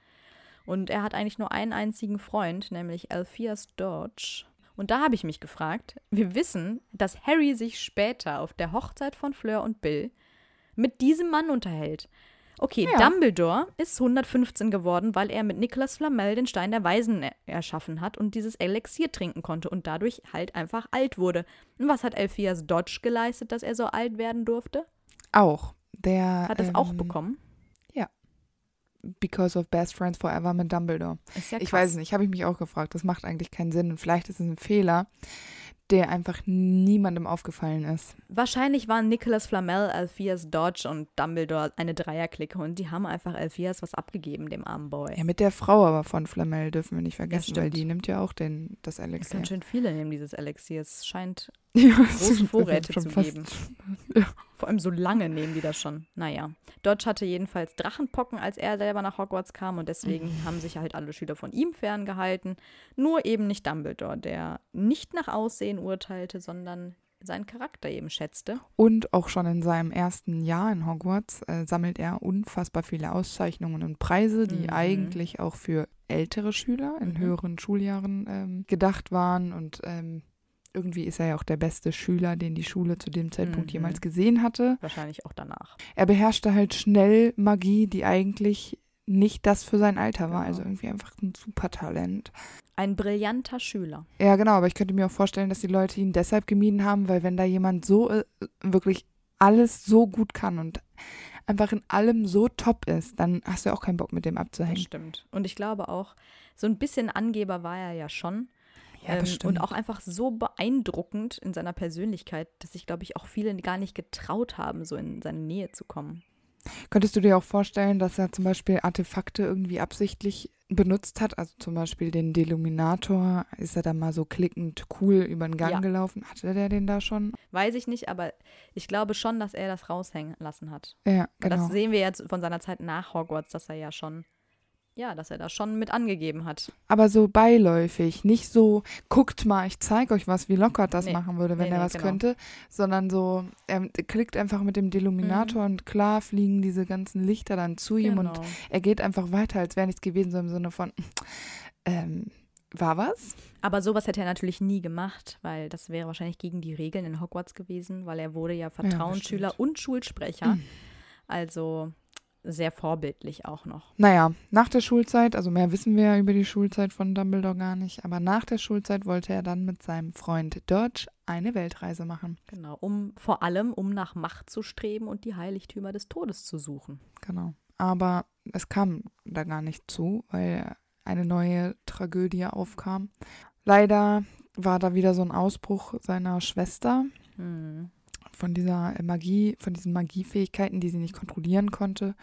Und er hat eigentlich nur einen einzigen Freund, nämlich Alpheus Dodge. Und da habe ich mich gefragt, wir wissen, dass Harry sich später auf der Hochzeit von Fleur und Bill mit diesem Mann unterhält. Okay, Ja. Dumbledore ist 115 geworden, weil er mit Nicholas Flamel den Stein der Weisen er erschaffen hat und dieses Elixier trinken konnte und dadurch halt einfach alt wurde. Und was hat Alpheus Dodge geleistet, dass er so alt werden durfte? Auch. Der Hat es ähm, auch bekommen. Because of Best Friends Forever mit Dumbledore. Ist ja Ich krass. weiß es nicht, habe ich mich auch gefragt. Das macht eigentlich keinen Sinn. Und vielleicht ist es ein Fehler, der einfach niemandem aufgefallen ist. Wahrscheinlich waren Nicholas Flamel, Alpheus Dodge und Dumbledore eine Dreierklicke und die haben einfach Alpheus was abgegeben, dem armen Boy. Ja, mit der Frau aber von Flamel dürfen wir nicht vergessen, weil die nimmt ja auch den, das Es Elixier. ganz schön viele nehmen dieses Elixier. Es scheint *laughs* Ja, große Vorräte zu geben. *laughs* Ja. Vor allem so lange nehmen die das schon. Naja. Dodge hatte jedenfalls Drachenpocken, als er selber nach Hogwarts kam und deswegen Mhm. haben sich halt alle Schüler von ihm ferngehalten. Nur eben nicht Dumbledore, der nicht nach Aussehen urteilte, sondern seinen Charakter eben schätzte. Und auch schon in seinem ersten Jahr in Hogwarts äh, sammelt er unfassbar viele Auszeichnungen und Preise, die Mhm. eigentlich auch für ältere Schüler in Mhm. höheren Schuljahren ähm, gedacht waren. Und ähm, irgendwie ist er ja auch der beste Schüler, den die Schule zu dem Zeitpunkt Mhm. jemals gesehen hatte. Wahrscheinlich auch danach. Er beherrschte halt schnell Magie, die eigentlich nicht das für sein Alter war. Genau. Also irgendwie einfach ein super Talent. Ein brillanter Schüler. Ja, genau, aber ich könnte mir auch vorstellen, dass die Leute ihn deshalb gemieden haben, weil wenn da jemand so äh, wirklich alles so gut kann und einfach in allem so top ist, dann hast du ja auch keinen Bock mit dem Das abzuhängen. stimmt. Und ich glaube auch, so ein bisschen Angeber war er ja schon. Ja, Ähm, und auch einfach so beeindruckend in seiner Persönlichkeit, dass sich, glaube ich, auch viele gar nicht getraut haben, so in seine Nähe zu kommen. Könntest du dir auch vorstellen, dass er zum Beispiel Artefakte irgendwie absichtlich benutzt hat? Also zum Beispiel den Deluminator, ist er da mal so klickend cool über den Gang Ja. gelaufen? Hatte der den da schon? Weiß ich nicht, aber ich glaube schon, dass er das raushängen lassen hat. Ja, Und genau. Das sehen wir jetzt von seiner Zeit nach Hogwarts, dass er ja schon, ja, dass er das schon mit angegeben hat. Aber so beiläufig, nicht so, guckt mal, ich zeige euch was, wie Lockhart das Nee. machen würde, wenn Nee, er nee, was genau. könnte, sondern so, er klickt einfach mit dem Deluminator Mhm. und klar fliegen diese ganzen Lichter dann zu ihm und Genau. er geht einfach weiter, als wäre nichts gewesen, so im Sinne von, ähm, war was? Aber sowas hätte er natürlich nie gemacht, weil das wäre wahrscheinlich gegen die Regeln in Hogwarts gewesen, weil er wurde ja Vertrauensschüler bestimmt. und Schulsprecher. Also sehr vorbildlich auch noch. Naja, nach der Schulzeit, also mehr wissen wir ja über die Schulzeit von Dumbledore gar nicht, aber nach der Schulzeit wollte er dann mit seinem Freund Dodge eine Weltreise machen. Genau, um vor allem um nach Macht zu streben und die Heiligtümer des Todes zu suchen. Genau. Aber es kam da gar nicht zu, weil eine neue Tragödie aufkam. Leider war da wieder so ein Ausbruch seiner Schwester Hm. Von dieser Magie, von diesen Magiefähigkeiten, die sie nicht kontrollieren konnte.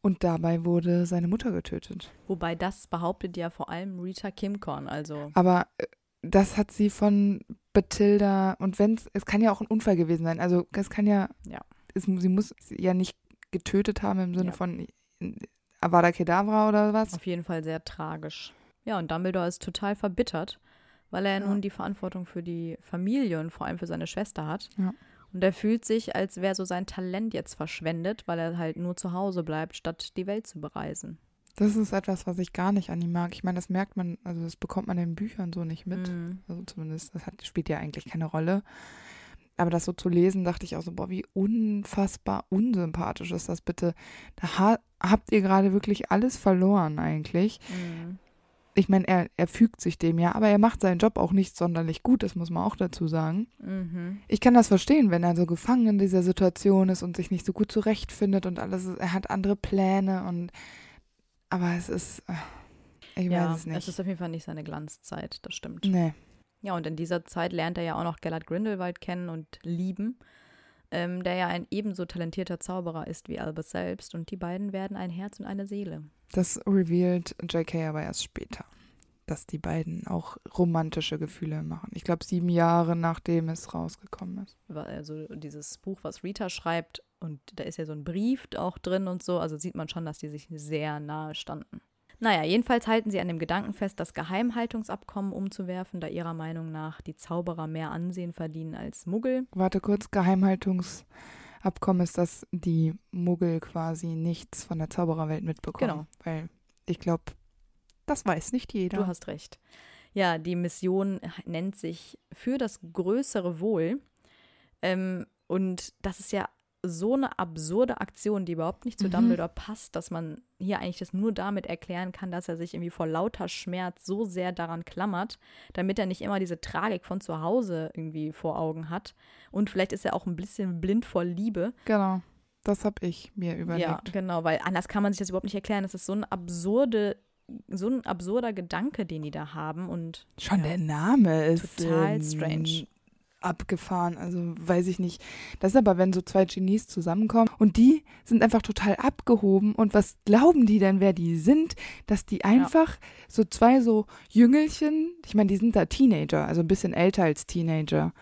Und dabei wurde seine Mutter getötet. Wobei das behauptet ja vor allem Rita Kimcorn, also Aber äh, das hat sie von Bathilda und wenn es kann ja auch ein Unfall gewesen sein. Also es kann ja, Ja. Es, sie muss ja nicht getötet haben im Sinne Ja. von Avada Kedavra oder was. auf jeden Fall sehr tragisch. Ja, und Dumbledore ist total verbittert, weil er Ja. nun die Verantwortung für die Familie und vor allem für seine Schwester hat. Ja. Und er fühlt sich, als wäre so sein Talent jetzt verschwendet, weil er halt nur zu Hause bleibt, statt die Welt zu bereisen. Das ist etwas, was ich gar nicht an ihm mag. Ich meine, das merkt man, also das bekommt man in Büchern so nicht mit. Mhm. Also zumindest, das hat, spielt ja eigentlich keine Rolle. Aber das so zu lesen, dachte ich auch so, boah, wie unfassbar unsympathisch ist das bitte. Da ha habt ihr gerade wirklich alles verloren eigentlich. Mhm. Ich meine, er, er fügt sich dem ja, aber er macht seinen Job auch nicht sonderlich gut, das muss man auch dazu sagen. Mhm. Ich kann das verstehen, wenn er so gefangen in dieser Situation ist und sich nicht so gut zurechtfindet und alles, er hat andere Pläne und aber es ist, äh, ich Ja, weiß es nicht. es ist auf jeden Fall nicht seine Glanzzeit, das stimmt. nee. Ja, und in dieser Zeit lernt er ja auch noch Gellert Grindelwald kennen und lieben, ähm, der ja ein ebenso talentierter Zauberer ist wie Albus selbst. Und die beiden werden ein Herz und eine Seele. Das revealed JK aber erst später, dass die beiden auch romantische Gefühle machen. Ich glaube, sieben Jahre nachdem es rausgekommen ist. Also dieses Buch, was Rita schreibt, und da ist ja so ein Brief auch drin und so, also sieht man schon, dass die sich sehr nahe standen. Naja, jedenfalls halten sie an dem Gedanken fest, das Geheimhaltungsabkommen umzuwerfen, da ihrer Meinung nach die Zauberer mehr Ansehen verdienen als Muggel. Warte kurz, Geheimhaltungsabkommen ist, dass die Muggel quasi nichts von der Zaubererwelt mitbekommen. Genau. Weil ich glaube, das weiß nicht jeder. Du hast recht. Ja, die Mission nennt sich für das größere Wohl. Ähm, und das ist ja so eine absurde Aktion, die überhaupt nicht zu Mhm. Dumbledore passt, dass man hier eigentlich das nur damit erklären kann, dass er sich irgendwie vor lauter Schmerz so sehr daran klammert, damit er nicht immer diese Tragik von zu Hause irgendwie vor Augen hat. Und vielleicht ist er auch ein bisschen blind vor Liebe. Genau. Das habe ich mir überlegt. Ja, genau, weil anders kann man sich das überhaupt nicht erklären. Das ist so ein absurde, so ein absurder Gedanke, den die da haben. Und Schon ja. der Name ist Total ähm, strange. Abgefahren. Also weiß ich nicht. Das ist aber, wenn so zwei Genies zusammenkommen und die sind einfach total abgehoben. Und was glauben die denn, wer die sind? Dass die einfach so zwei so Jüngelchen, ich meine, die sind da Teenager, also ein bisschen älter als Teenager.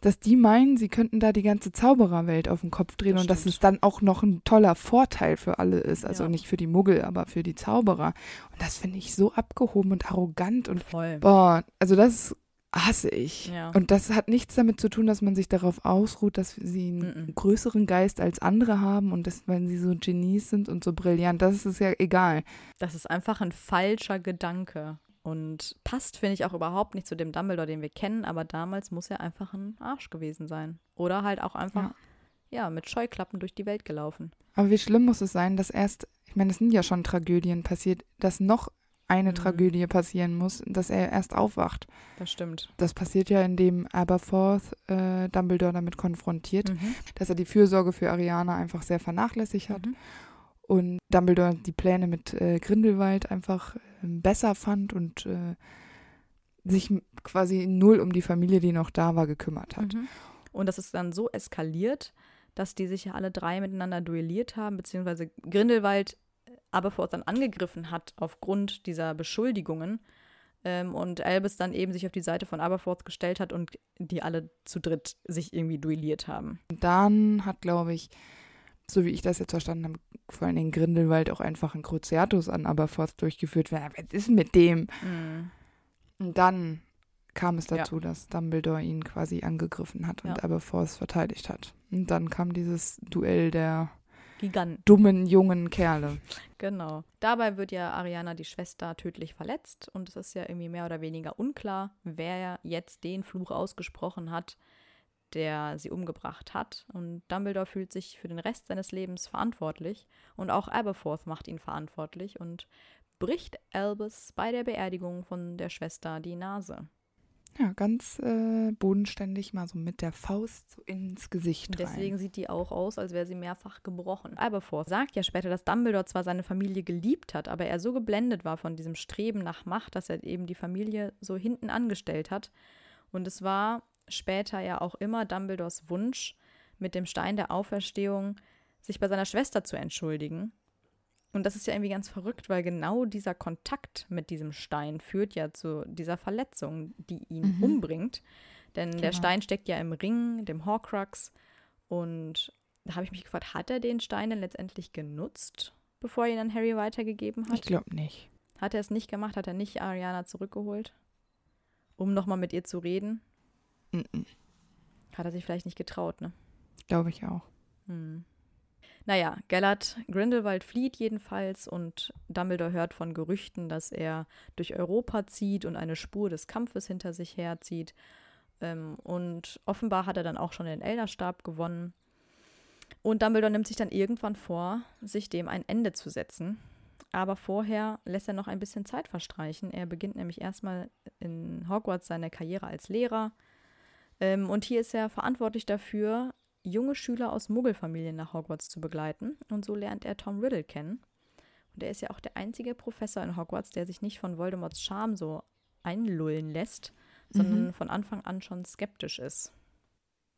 Dass die meinen, sie könnten da die ganze Zaubererwelt auf den Kopf drehen Das und dass stimmt. es dann auch noch ein toller Vorteil für alle ist. Also Ja. nicht für die Muggel, aber für die Zauberer. Und das finde ich so abgehoben und arrogant und voll. Boah, also das hasse ich. Ja. Und das hat nichts damit zu tun, dass man sich darauf ausruht, dass sie einen Mhm. größeren Geist als andere haben und dass, wenn sie so Genies sind und so brillant, das ist ja egal. Das ist einfach ein falscher Gedanke. Und passt, finde ich, auch überhaupt nicht zu dem Dumbledore, den wir kennen, aber damals muss er einfach ein Arsch gewesen sein. Oder halt auch einfach, ja, mit Scheuklappen durch die Welt gelaufen. Aber wie schlimm muss es sein, dass erst, ich meine, es sind ja schon Tragödien passiert, dass noch eine Mhm. Tragödie passieren muss, dass er erst aufwacht. Das stimmt. Das passiert ja, indem Aberforth äh, Dumbledore damit konfrontiert, Mhm. dass er die Fürsorge für Ariana einfach sehr vernachlässigt hat. Mhm. und Dumbledore die Pläne mit äh, Grindelwald einfach ähm, besser fand und äh, sich quasi null um die Familie, die noch da war, gekümmert hat. Mhm. Und das ist dann so eskaliert, dass die sich ja alle drei miteinander duelliert haben, beziehungsweise Grindelwald Aberforth dann angegriffen hat aufgrund dieser Beschuldigungen ähm, und Albus dann eben sich auf die Seite von Aberforth gestellt hat und die alle zu dritt sich irgendwie duelliert haben. Dann hat, glaube ich, so wie ich das jetzt verstanden habe, vor allem in Grindelwald auch einfach ein Cruciatus an Aberforth durchgeführt. Was ist mit dem? Mhm. Und dann kam es dazu, ja. dass Dumbledore ihn quasi angegriffen hat und ja. Aberforth verteidigt hat. Und dann kam dieses Duell der Giganten. dummen jungen Kerle. Genau. Dabei wird ja Ariana, die Schwester, tödlich verletzt und es ist ja irgendwie mehr oder weniger unklar, wer jetzt den Fluch ausgesprochen hat, der sie umgebracht hat. Und Dumbledore fühlt sich für den Rest seines Lebens verantwortlich und auch Aberforth macht ihn verantwortlich und bricht Albus bei der Beerdigung von der Schwester die Nase. Ja, ganz äh, bodenständig mal so mit der Faust so ins Gesicht rein. Deswegen sieht die auch aus, als wäre sie mehrfach gebrochen. Aberforth sagt ja später, dass Dumbledore zwar seine Familie geliebt hat, aber er so geblendet war von diesem Streben nach Macht, dass er eben die Familie so hinten angestellt hat. Und es war später ja auch immer Dumbledores Wunsch, mit dem Stein der Auferstehung sich bei seiner Schwester zu entschuldigen und das ist ja irgendwie ganz verrückt, weil genau dieser Kontakt mit diesem Stein führt ja zu dieser Verletzung, die ihn mhm. umbringt. Denn genau. der Stein steckt ja im Ring, dem Horcrux. Und da habe ich mich gefragt, hat er den Stein denn letztendlich genutzt, bevor er ihn an Harry weitergegeben hat? Ich glaube nicht. Hat er es nicht gemacht? Hat er nicht Ariana zurückgeholt, um nochmal mit ihr zu reden? Mhm. Hat er sich vielleicht nicht getraut, ne? Glaube ich auch. Hm. Naja, Gellert Grindelwald flieht jedenfalls und Dumbledore hört von Gerüchten, dass er durch Europa zieht und eine Spur des Kampfes hinter sich herzieht. Ähm, und offenbar hat er dann auch schon den Elderstab gewonnen. Und Dumbledore nimmt sich dann irgendwann vor, sich dem ein Ende zu setzen. Aber vorher lässt er noch ein bisschen Zeit verstreichen. Er beginnt nämlich erstmal in Hogwarts seine Karriere als Lehrer. Ähm, und hier ist er verantwortlich dafür, junge Schüler aus Muggelfamilien nach Hogwarts zu begleiten. Und so lernt er Tom Riddle kennen. Und er ist ja auch der einzige Professor in Hogwarts, der sich nicht von Voldemorts Charme so einlullen lässt, sondern mhm. von Anfang an schon skeptisch ist.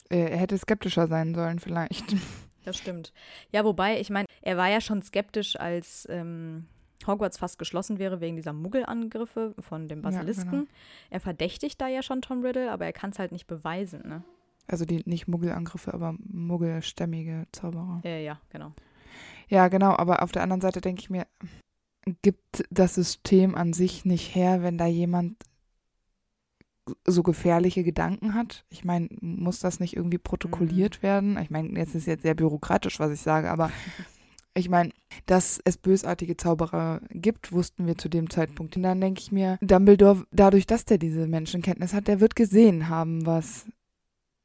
Er hätte skeptischer sein sollen, vielleicht. *laughs* Das stimmt. Ja, wobei, ich meine, er war ja schon skeptisch, als ähm, Hogwarts fast geschlossen wäre wegen dieser Muggelangriffe von dem Basilisken. Ja, genau. Er verdächtigt da ja schon Tom Riddle, aber er kann es halt nicht beweisen, ne? Also die nicht Muggelangriffe, aber muggelstämmige Zauberer. Ja, ja, genau. Ja, genau, aber auf der anderen Seite denke ich mir, gibt das System an sich nicht her, wenn da jemand so gefährliche Gedanken hat? Ich meine, muss das nicht irgendwie protokolliert mhm. werden? Ich meine, jetzt ist jetzt sehr bürokratisch, was ich sage, aber *laughs* ich meine, dass es bösartige Zauberer gibt, wussten wir zu dem Zeitpunkt. Und dann denke ich mir, Dumbledore, dadurch, dass der diese Menschenkenntnis hat, der wird gesehen haben, was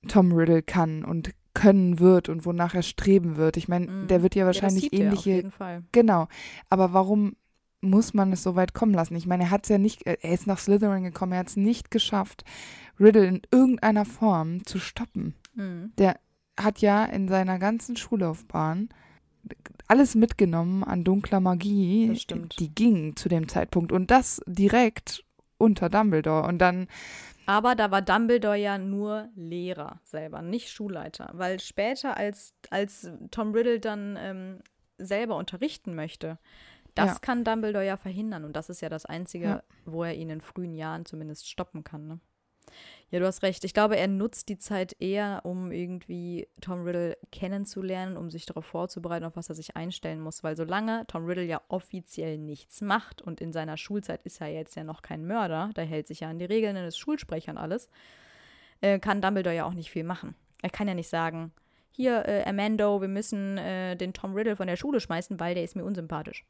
Tom Riddle kann und können wird und wonach er streben wird. Ich meine, mm. der wird ja wahrscheinlich ja, ähnliche. Genau. Aber warum muss man es so weit kommen lassen? Ich meine, er hat es ja nicht, er ist nach Slytherin gekommen, er hat es nicht geschafft, Riddle in irgendeiner Form zu stoppen. Mm. Der hat ja in seiner ganzen Schullaufbahn alles mitgenommen an dunkler Magie, die ging zu dem Zeitpunkt und das direkt unter Dumbledore und dann aber da war Dumbledore ja nur Lehrer selber, nicht Schulleiter. Weil später, als, als Tom Riddle dann ähm, selber unterrichten möchte, das ja. kann Dumbledore ja verhindern. Und das ist ja das Einzige, ja. wo er ihn in frühen Jahren zumindest stoppen kann. Ne? Ja, du hast recht. Ich glaube, er nutzt die Zeit eher, um irgendwie Tom Riddle kennenzulernen, um sich darauf vorzubereiten, auf was er sich einstellen muss. Weil solange Tom Riddle ja offiziell nichts macht und in seiner Schulzeit ist er jetzt ja noch kein Mörder, der hält sich ja an die Regeln und ist Schulsprecher und alles, äh, kann Dumbledore ja auch nicht viel machen. Er kann ja nicht sagen, hier, äh, Amando, wir müssen äh, den Tom Riddle von der Schule schmeißen, weil der ist mir unsympathisch.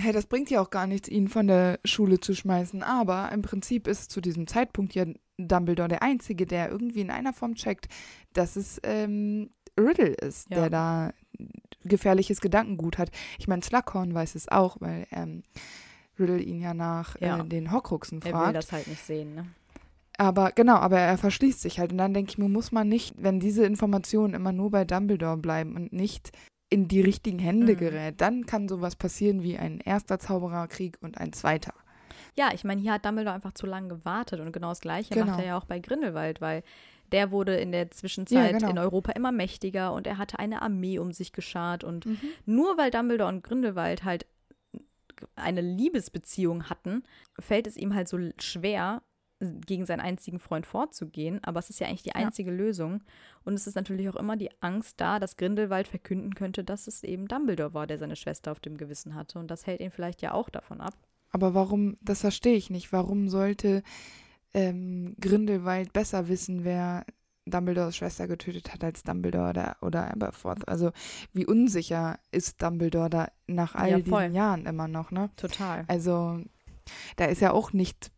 Hey, das bringt ja auch gar nichts, ihn von der Schule zu schmeißen. Aber im Prinzip ist zu diesem Zeitpunkt ja Dumbledore der Einzige, der irgendwie in einer Form checkt, dass es ähm, Riddle ist, ja. der da gefährliches Gedankengut hat. Ich meine, Slughorn weiß es auch, weil ähm, Riddle ihn ja nach äh, ja. Äh, den Horcruxen fragt. Er will das halt nicht sehen, ne? Aber genau, aber er verschließt sich halt. Und dann denke ich mir, muss man nicht, wenn diese Informationen immer nur bei Dumbledore bleiben und nicht in die richtigen Hände mhm. gerät, dann kann sowas passieren wie ein erster Zaubererkrieg und ein zweiter. Ja, ich meine, hier hat Dumbledore einfach zu lange gewartet und genau das Gleiche genau. macht er ja auch bei Grindelwald, weil der wurde in der Zwischenzeit Ja, genau. in Europa immer mächtiger und er hatte eine Armee um sich geschart. Und Mhm. nur weil Dumbledore und Grindelwald halt eine Liebesbeziehung hatten, fällt es ihm halt so schwer, gegen seinen einzigen Freund vorzugehen. Aber es ist ja eigentlich die Ja. einzige Lösung. Und es ist natürlich auch immer die Angst da, dass Grindelwald verkünden könnte, dass es eben Dumbledore war, der seine Schwester auf dem Gewissen hatte. Und das hält ihn vielleicht ja auch davon ab. Aber warum, das verstehe ich nicht. Warum sollte ähm, Grindelwald besser wissen, wer Dumbledores Schwester getötet hat als Dumbledore oder, oder Aberforth? Also wie unsicher ist Dumbledore da nach all Ja, diesen Jahren immer noch, ne? Total. Also da ist ja auch nicht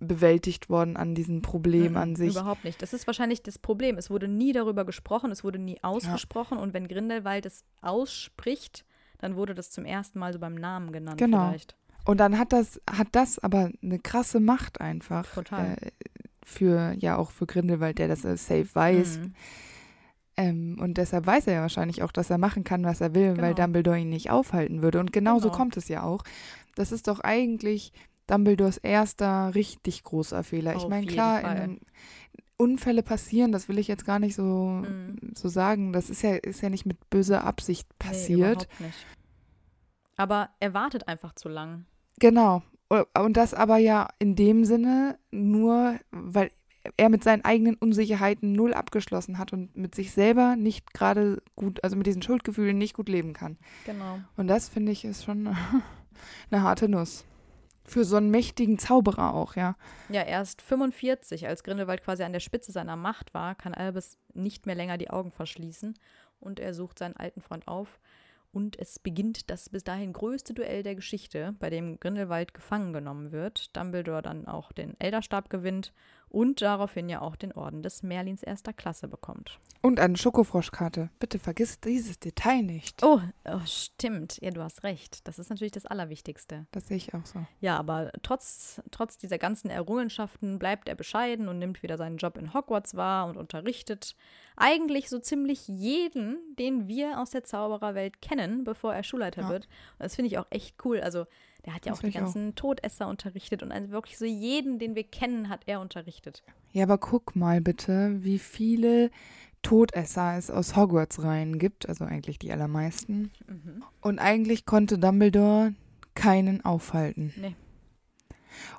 bewältigt worden an diesem Problem Mhm, an sich. Überhaupt nicht. Das ist wahrscheinlich das Problem. Es wurde nie darüber gesprochen, es wurde nie ausgesprochen. Und wenn Grindelwald es ausspricht, dann wurde das zum ersten Mal so beim Namen genannt Genau. vielleicht. Und dann hat das, hat das aber eine krasse Macht einfach. Total. Äh, für, ja, auch für Grindelwald, der das safe weiß. Mhm. Ähm, und deshalb weiß er ja wahrscheinlich auch, dass er machen kann, was er will, weil Genau. Dumbledore ihn nicht aufhalten würde. Und genauso Genau. kommt es ja auch. Das ist doch eigentlich Dumbledores erster richtig großer Fehler. ich meine, klar, in, Unfälle passieren, das will ich jetzt gar nicht so, Mhm. so sagen. Das ist ja, ist ja nicht mit böser Absicht Nee, passiert. nicht. Aber er wartet einfach zu lang. Genau. Und das aber ja in dem Sinne nur, weil er mit seinen eigenen Unsicherheiten null abgeschlossen hat und mit sich selber nicht gerade gut, also mit diesen Schuldgefühlen nicht gut leben kann. Genau. Und das finde ich ist schon *laughs* eine harte Nuss. Für so einen mächtigen Zauberer auch, ja. Ja, erst 45, als Grindelwald quasi an der Spitze seiner Macht war, kann Albus nicht mehr länger die Augen verschließen und er sucht seinen alten Freund auf. Und es beginnt das bis dahin größte Duell der Geschichte, bei dem Grindelwald gefangen genommen wird, Dumbledore dann auch den Elderstab gewinnt und daraufhin ja auch den Orden des Merlins erster Klasse bekommt. Und eine Schokofroschkarte. Bitte vergiss dieses Detail nicht. Oh, oh, stimmt. Ja, du hast recht. Das ist natürlich das Allerwichtigste. Das sehe ich auch so. Ja, aber trotz, trotz dieser ganzen Errungenschaften bleibt er bescheiden und nimmt wieder seinen Job in Hogwarts wahr und unterrichtet eigentlich so ziemlich jeden, den wir aus der Zaubererwelt kennen, bevor er Schulleiter Ja. wird. Und das finde ich auch echt cool. Also, der hat ja Das auch die ich auch. ganzen Todesser unterrichtet und also wirklich so jeden, den wir kennen, hat er unterrichtet. Ja, aber guck mal bitte, wie viele Todesser es aus Hogwarts-Reihen gibt. Also eigentlich die allermeisten. Mhm. Und eigentlich konnte Dumbledore keinen aufhalten. Nee.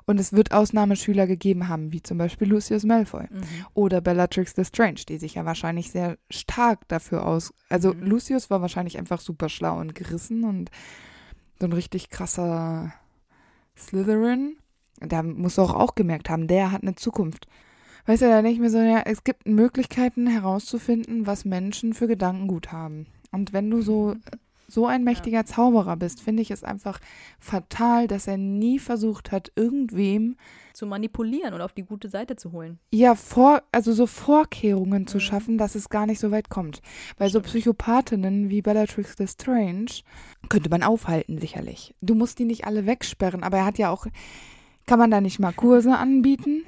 Und es wird Ausnahmeschüler gegeben haben, wie zum Beispiel Lucius Malfoy Mhm. oder Bellatrix Lestrange, die sich ja wahrscheinlich sehr stark dafür aus. Also Mhm. Lucius war wahrscheinlich einfach super schlau und gerissen und so ein richtig krasser Slytherin. Da muss er auch, auch gemerkt haben, der hat eine Zukunft. Weißt du, da denke ich mir so, ja, es gibt Möglichkeiten herauszufinden, was Menschen für Gedankengut haben. Und wenn du so, *laughs* so ein mächtiger Zauberer bist, finde ich es einfach fatal, dass er nie versucht hat, irgendwem Zu manipulieren und auf die gute Seite zu holen. ja, vor, also so Vorkehrungen zu Mhm. schaffen, dass es gar nicht so weit kommt. Weil so Stimmt. Psychopathinnen wie Bellatrix Lestrange könnte man aufhalten, sicherlich. Du musst die nicht alle wegsperren, aber er hat ja auch, kann man da nicht mal Kurse anbieten?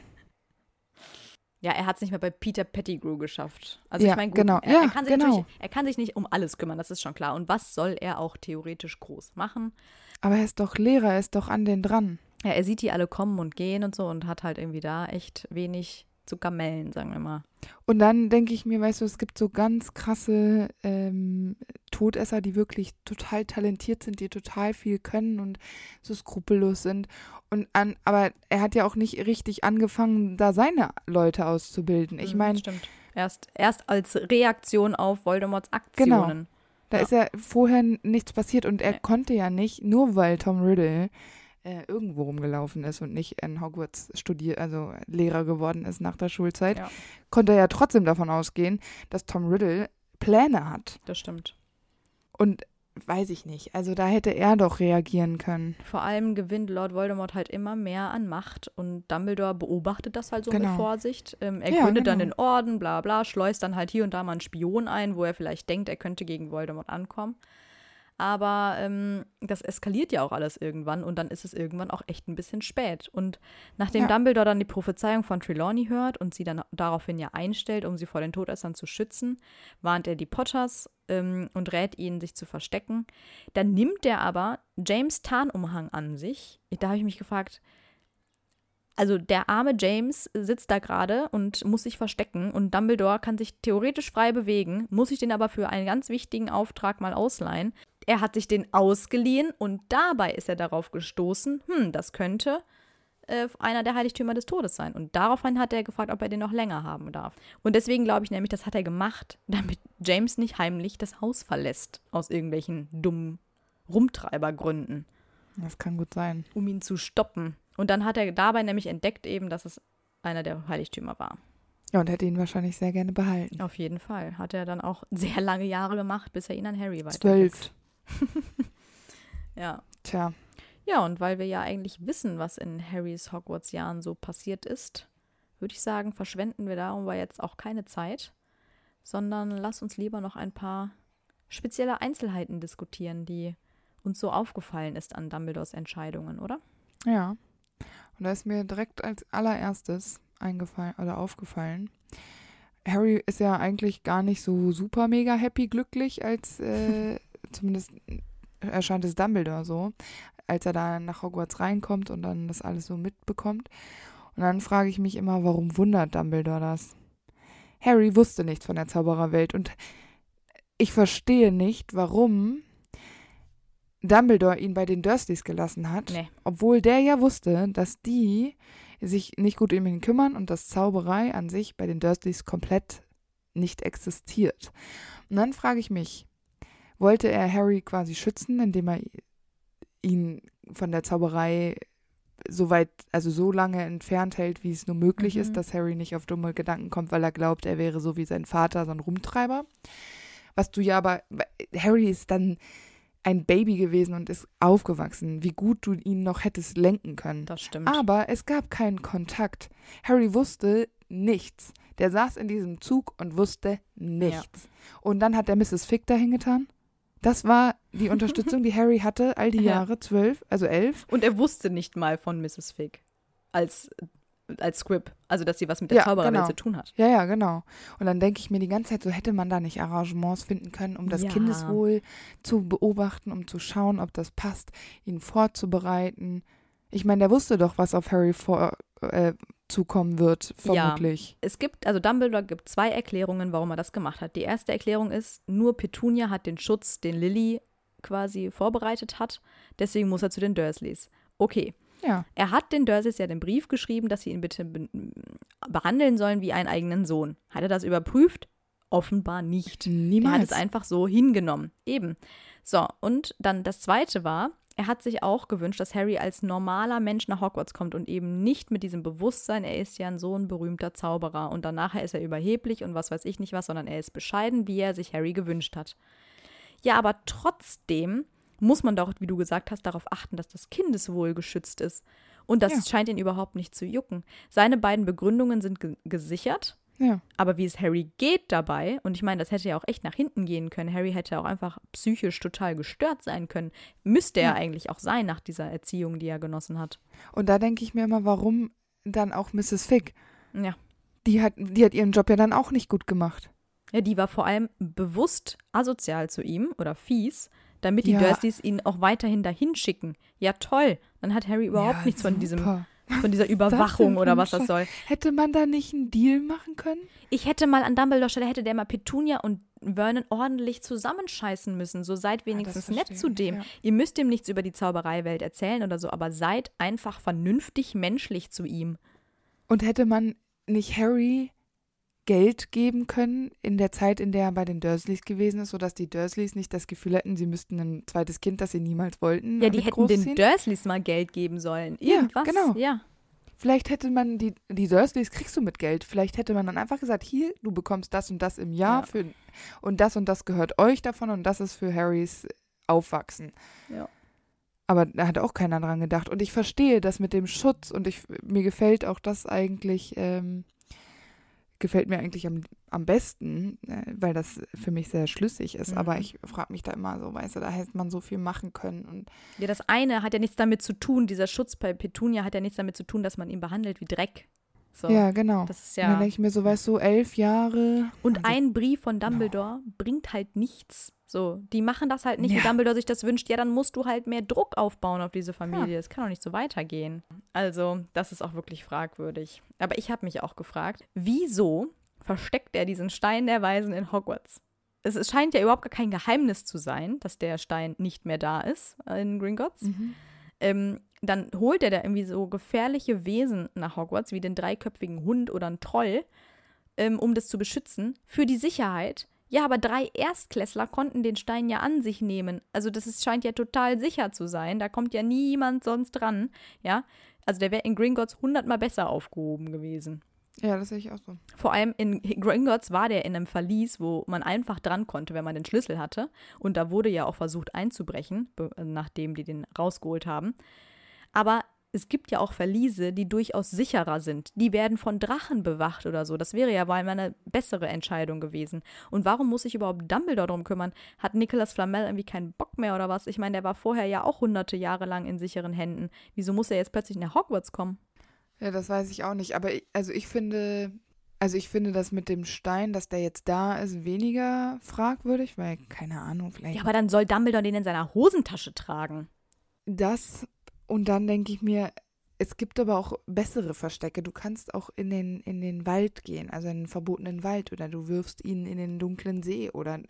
Ja, er hat es nicht mehr bei Peter Pettigrew geschafft. Also Ja, ich meine, genau. er, Ja, er, kann sich genau. er kann sich nicht um alles kümmern, das ist schon klar. Und was soll er auch theoretisch groß machen? Aber er ist doch Lehrer, er ist doch an den dran. Ja, er sieht die alle kommen und gehen und so und hat halt irgendwie da echt wenig zu gamellen, sagen wir mal. Und dann denke ich mir, weißt du, es gibt so ganz krasse ähm, Todesser, die wirklich total talentiert sind, die total viel können und so skrupellos sind. Und an, aber er hat ja auch nicht richtig angefangen, da seine Leute auszubilden. Ich Mhm, meine, Stimmt. Erst, erst als Reaktion auf Voldemorts Aktionen. da Ja. ist ja vorher nichts passiert und er Nee. konnte ja nicht, nur weil Tom Riddle äh, irgendwo rumgelaufen ist und nicht in Hogwarts studiert, also Lehrer geworden ist nach der Schulzeit, Ja. konnte er ja trotzdem davon ausgehen, dass Tom Riddle Pläne hat. Das stimmt. Und weiß ich nicht. Also da hätte er doch reagieren können. Vor allem gewinnt Lord Voldemort halt immer mehr an Macht und Dumbledore beobachtet das halt so mit Genau. Vorsicht. Ähm, er Ja, gründet dann genau. den Orden, bla bla, schleust dann halt hier und da mal einen Spion ein, wo er vielleicht denkt, er könnte gegen Voldemort ankommen. Aber ähm, das eskaliert ja auch alles irgendwann und dann ist es irgendwann auch echt ein bisschen spät. Und nachdem Ja. Dumbledore dann die Prophezeiung von Trelawney hört und sie dann daraufhin ja einstellt, um sie vor den Todessern zu schützen, warnt er die Potters ähm, und rät ihnen, sich zu verstecken. Dann nimmt er aber James Tarnumhang an sich. Da habe ich mich gefragt, also der arme James sitzt da gerade und muss sich verstecken und Dumbledore kann sich theoretisch frei bewegen, muss sich den aber für einen ganz wichtigen Auftrag mal ausleihen. Er hat sich den ausgeliehen und dabei ist er darauf gestoßen, hm, das könnte äh, einer der Heiligtümer des Todes sein. Und daraufhin hat er gefragt, ob er den noch länger haben darf. Und deswegen glaube ich nämlich, das hat er gemacht, *laughs* damit James nicht heimlich das Haus verlässt, aus irgendwelchen dummen Rumtreibergründen. Das kann gut sein. Um ihn zu stoppen. Und dann hat er dabei nämlich entdeckt eben, dass es einer der Heiligtümer war. Ja, und hätte ihn wahrscheinlich sehr gerne behalten. Auf jeden Fall. Hat er dann auch *laughs* sehr lange Jahre gemacht, bis er ihn an Harry weitergibt. Zwölf. *laughs* ja. Tja. Ja, und weil wir ja eigentlich wissen, was in Harrys Hogwarts-Jahren so passiert ist, würde ich sagen, verschwenden wir darüber jetzt auch keine Zeit, sondern lass uns lieber noch ein paar spezielle Einzelheiten diskutieren, die uns so aufgefallen ist an Dumbledores Entscheidungen, oder? Ja. Und da ist mir direkt als allererstes eingefallen oder aufgefallen. Harry ist ja eigentlich gar nicht so super mega happy glücklich, als äh, *laughs* zumindest erscheint es Dumbledore so, als er da nach Hogwarts reinkommt und dann das alles so mitbekommt. Und dann frage ich mich immer, warum wundert Dumbledore das? Harry wusste nichts von der Zaubererwelt und ich verstehe nicht, warum Dumbledore ihn bei den Dursleys gelassen hat, Nee. obwohl der ja wusste, dass die sich nicht gut um ihn kümmern und dass Zauberei an sich bei den Dursleys komplett nicht existiert. Und dann frage ich mich, wollte er Harry quasi schützen, indem er ihn von der Zauberei so weit, also so lange entfernt hält, wie es nur möglich Mhm. ist, dass Harry nicht auf dumme Gedanken kommt, weil er glaubt, er wäre so wie sein Vater, so ein Rumtreiber. Was du ja aber, Harry ist dann ein Baby gewesen und ist aufgewachsen, wie gut du ihn noch hättest lenken können. Das stimmt. Aber es gab keinen Kontakt. Harry wusste nichts. Der saß in diesem Zug und wusste nichts. Und dann hat er Mrs. Fick dahin getan. Das war die *laughs* Unterstützung, die Harry hatte, all die Ja. Jahre, zwölf, also elf. Und er wusste nicht mal von Mrs. Fig als, als Squib, also dass sie was mit der Ja, Zaubererwelt genau. zu tun hat. Ja, ja, genau. Und dann denke ich mir die ganze Zeit, so hätte man da nicht Arrangements finden können, um das Ja. Kindeswohl zu beobachten, um zu schauen, ob das passt, ihn vorzubereiten. Ich meine, der wusste doch, was auf Harry vor, äh, zukommen wird, Ja. vermutlich. Es gibt, also Dumbledore gibt zwei Erklärungen, warum er das gemacht hat. Die erste Erklärung ist, nur Petunia hat den Schutz, den Lily quasi vorbereitet hat, deswegen muss er zu den Dursleys. Okay. Ja. Er hat den Dursleys ja den Brief geschrieben, dass sie ihn bitte be behandeln sollen wie einen eigenen Sohn. Hat er das überprüft? Offenbar nicht. Er hat Niemals. es einfach so hingenommen. Eben. So, und dann das zweite war, er hat sich auch gewünscht, dass Harry als normaler Mensch nach Hogwarts kommt und eben nicht mit diesem Bewusstsein, er ist ja ein so ein berühmter Zauberer und dann nachher ist er überheblich und was weiß ich nicht was, sondern er ist bescheiden, wie er sich Harry gewünscht hat. Ja, aber trotzdem muss man doch, wie du gesagt hast, darauf achten, dass das Kindeswohl geschützt ist. Und das Ja. scheint ihn überhaupt nicht zu jucken. Seine beiden Begründungen sind ge gesichert. ja. Aber wie es Harry geht dabei, und ich meine, das hätte ja auch echt nach hinten gehen können. Harry hätte auch einfach psychisch total gestört sein können. Müsste er Ja. eigentlich auch sein nach dieser Erziehung, die er genossen hat. Und da denke ich mir immer, warum dann auch Mrs. Fick? Ja. Die hat, die hat ihren Job ja dann auch nicht gut gemacht. Ja, die war vor allem bewusst asozial zu ihm oder fies, damit die Ja. Dursleys ihn auch weiterhin dahin schicken. Ja, toll. Dann hat Harry überhaupt ja, nichts von diesem, von dieser Überwachung oder was das soll. Hätte man da nicht einen Deal machen können? Ich hätte mal an Dumbledore Stelle, hätte der mal Petunia und Vernon ordentlich zusammenscheißen müssen. So seid wenigstens nett verstehe zu dem. ja. Ihr müsst ihm nichts über die Zaubereiwelt erzählen oder so, aber seid einfach vernünftig menschlich zu ihm. Und hätte man nicht Harry Geld geben können in der Zeit, in der er bei den Dursleys gewesen ist, sodass die Dursleys nicht das Gefühl hätten, sie müssten ein zweites Kind, das sie niemals wollten, Ja, die hätten den großziehen? Dursleys mal Geld geben sollen. Ja, Irgendwas. genau. Ja. Vielleicht hätte man die, die Dursleys kriegst du mit Geld. Vielleicht hätte man dann einfach gesagt, hier, du bekommst das und das im Jahr Ja. für und das und das gehört euch davon und das ist für Harrys Aufwachsen. Ja. Aber da hat auch keiner dran gedacht. Und ich verstehe das mit dem Schutz und ich, mir gefällt auch das eigentlich, ähm, gefällt mir eigentlich am, am besten, äh, weil das für mich sehr schlüssig ist. Mhm. Aber ich frage mich da immer so, weißt du, da hätte man so viel machen können. Und Ja, das eine hat ja nichts damit zu tun, dieser Schutz bei Petunia hat ja nichts damit zu tun, dass man ihn behandelt wie Dreck. So. ja, genau. Das ist Und dann ja. denke ich mir so, weißt du, elf Jahre. Und Also- ein Brief von Dumbledore bringt halt nichts. So, die machen das halt nicht, Ja. wie Dumbledore sich das wünscht. Ja, dann musst du halt mehr Druck aufbauen auf diese Familie. Es kann doch nicht so weitergehen. Also, das ist auch wirklich fragwürdig. Aber ich habe mich auch gefragt, wieso versteckt er diesen Stein der Weisen in Hogwarts? Es, scheint ja überhaupt gar kein Geheimnis zu sein, dass der Stein nicht mehr da ist äh, in Gringotts. Ähm, dann holt er da irgendwie so gefährliche Wesen nach Hogwarts, wie den dreiköpfigen Hund oder einen Troll, ähm, um das zu beschützen, für die Sicherheit. Ja, aber drei Erstklässler konnten den Stein ja an sich nehmen. Also das ist, scheint ja total sicher zu sein. Da kommt ja niemand sonst dran. Ja, also der wäre in Gringotts hundertmal besser aufgehoben gewesen. Ja, das sehe ich auch so. Vor allem in Gringotts war der in einem Verlies, wo man einfach dran konnte, wenn man den Schlüssel hatte. Und da wurde ja auch versucht einzubrechen, nachdem die den rausgeholt haben. Aber es gibt ja auch Verliese, die durchaus sicherer sind. Die werden von Drachen bewacht oder so. Das wäre ja mal eine bessere Entscheidung gewesen. Und warum muss sich überhaupt Dumbledore darum kümmern? Hat Nicolas Flamel irgendwie keinen Bock mehr oder was? Ich meine, der war vorher ja auch hunderte Jahre lang in sicheren Händen. Wieso muss er jetzt plötzlich nach Hogwarts kommen? Ja, das weiß ich auch nicht. Aber ich, also ich finde, also ich finde das mit dem Stein, dass der jetzt da ist, weniger fragwürdig, weil, keine Ahnung, vielleicht Ja, aber dann soll Dumbledore den in seiner Hosentasche tragen. das und dann denke ich mir, es gibt aber auch bessere Verstecke. Du kannst auch in den, in den Wald gehen, also in den verbotenen Wald oder du wirfst ihn in den dunklen See oder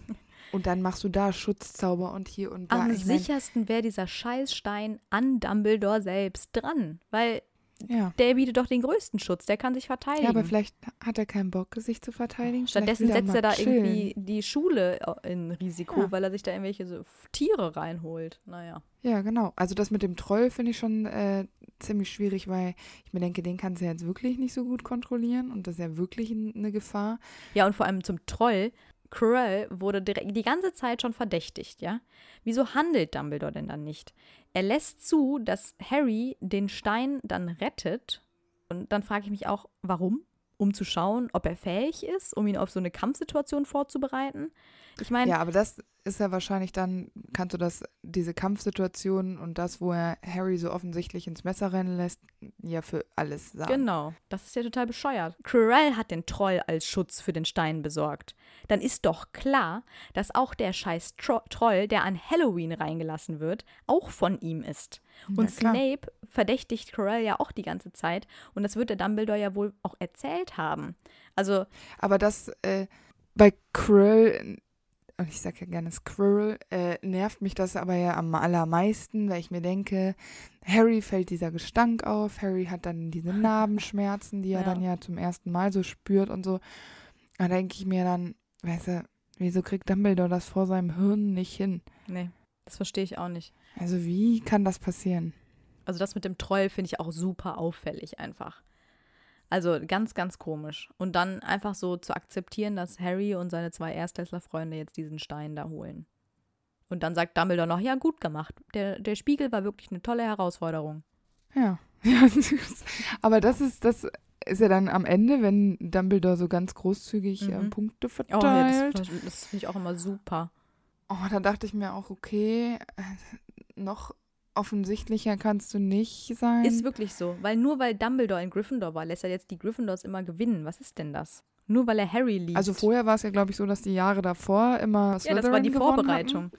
*laughs* und dann machst du da Schutzzauber und hier und da. Am Ich sichersten wäre dieser Scheißstein an Dumbledore selbst dran, weil ja. der bietet doch den größten Schutz, der kann sich verteidigen. ja, aber vielleicht hat er keinen Bock, sich zu verteidigen. Stattdessen setzt er da chillen. irgendwie die Schule in Risiko, Ja. weil er sich da irgendwelche so Tiere reinholt. Naja. Ja, genau. Also das mit dem Troll finde ich schon äh, ziemlich schwierig, weil ich mir denke, den kannst du ja jetzt wirklich nicht so gut kontrollieren und das ist ja wirklich eine Gefahr. Ja, und vor allem zum Troll. Quirrell wurde direkt die ganze Zeit schon verdächtigt, ja? Wieso handelt Dumbledore denn dann nicht? Er lässt zu, dass Harry den Stein dann rettet. Und dann frage ich mich auch, warum? Um zu schauen, ob er fähig ist, um ihn auf so eine Kampfsituation vorzubereiten. Ich meine, Ja, aber das ist ja wahrscheinlich dann, kannst du das, diese Kampfsituation und das, wo er Harry so offensichtlich ins Messer rennen lässt, ja für alles sagen. Genau, das ist ja total bescheuert. Quirrell hat den Troll als Schutz für den Stein besorgt. Dann ist doch klar, dass auch der scheiß Tro Troll, der an Halloween reingelassen wird, auch von ihm ist. Und. Snape verdächtigt Quirrell ja auch die ganze Zeit. Und das wird der Dumbledore ja wohl auch erzählt haben. Also, Aber das äh, bei Quirrell, und ich sage ja gerne Squirrel, äh, nervt mich das aber ja am allermeisten, weil ich mir denke, Harry fällt dieser Gestank auf, Harry hat dann diese *laughs* Narbenschmerzen, die er Ja. dann ja zum ersten Mal so spürt und so. Da denke ich mir dann, weißt du, wieso kriegt Dumbledore das vor seinem Hirn nicht hin? nee, das verstehe ich auch nicht. Also wie kann das passieren? Also das mit dem Troll finde ich auch super auffällig einfach. Also ganz, ganz komisch. Und dann einfach so zu akzeptieren, dass Harry und seine zwei Erstklässler-Freunde jetzt diesen Stein da holen. Und dann sagt Dumbledore noch, ja, gut gemacht. Der, der Spiegel war wirklich eine tolle Herausforderung. Ja. *laughs* aber das ist, das ist ja dann am Ende, wenn Dumbledore so ganz großzügig äh, Mhm. Punkte Oh, ja, verteilt. das, das finde ich auch immer super. Oh, da dachte ich mir auch, okay, äh, noch offensichtlicher kannst du nicht sein. Ist wirklich so. Weil nur weil Dumbledore in Gryffindor war, lässt er jetzt die Gryffindors immer gewinnen. Was ist denn das? Nur weil er Harry liebt. also vorher war es ja, glaube ich, so, dass die Jahre davor immer Ja, das Slytherin war die Vorbereitung.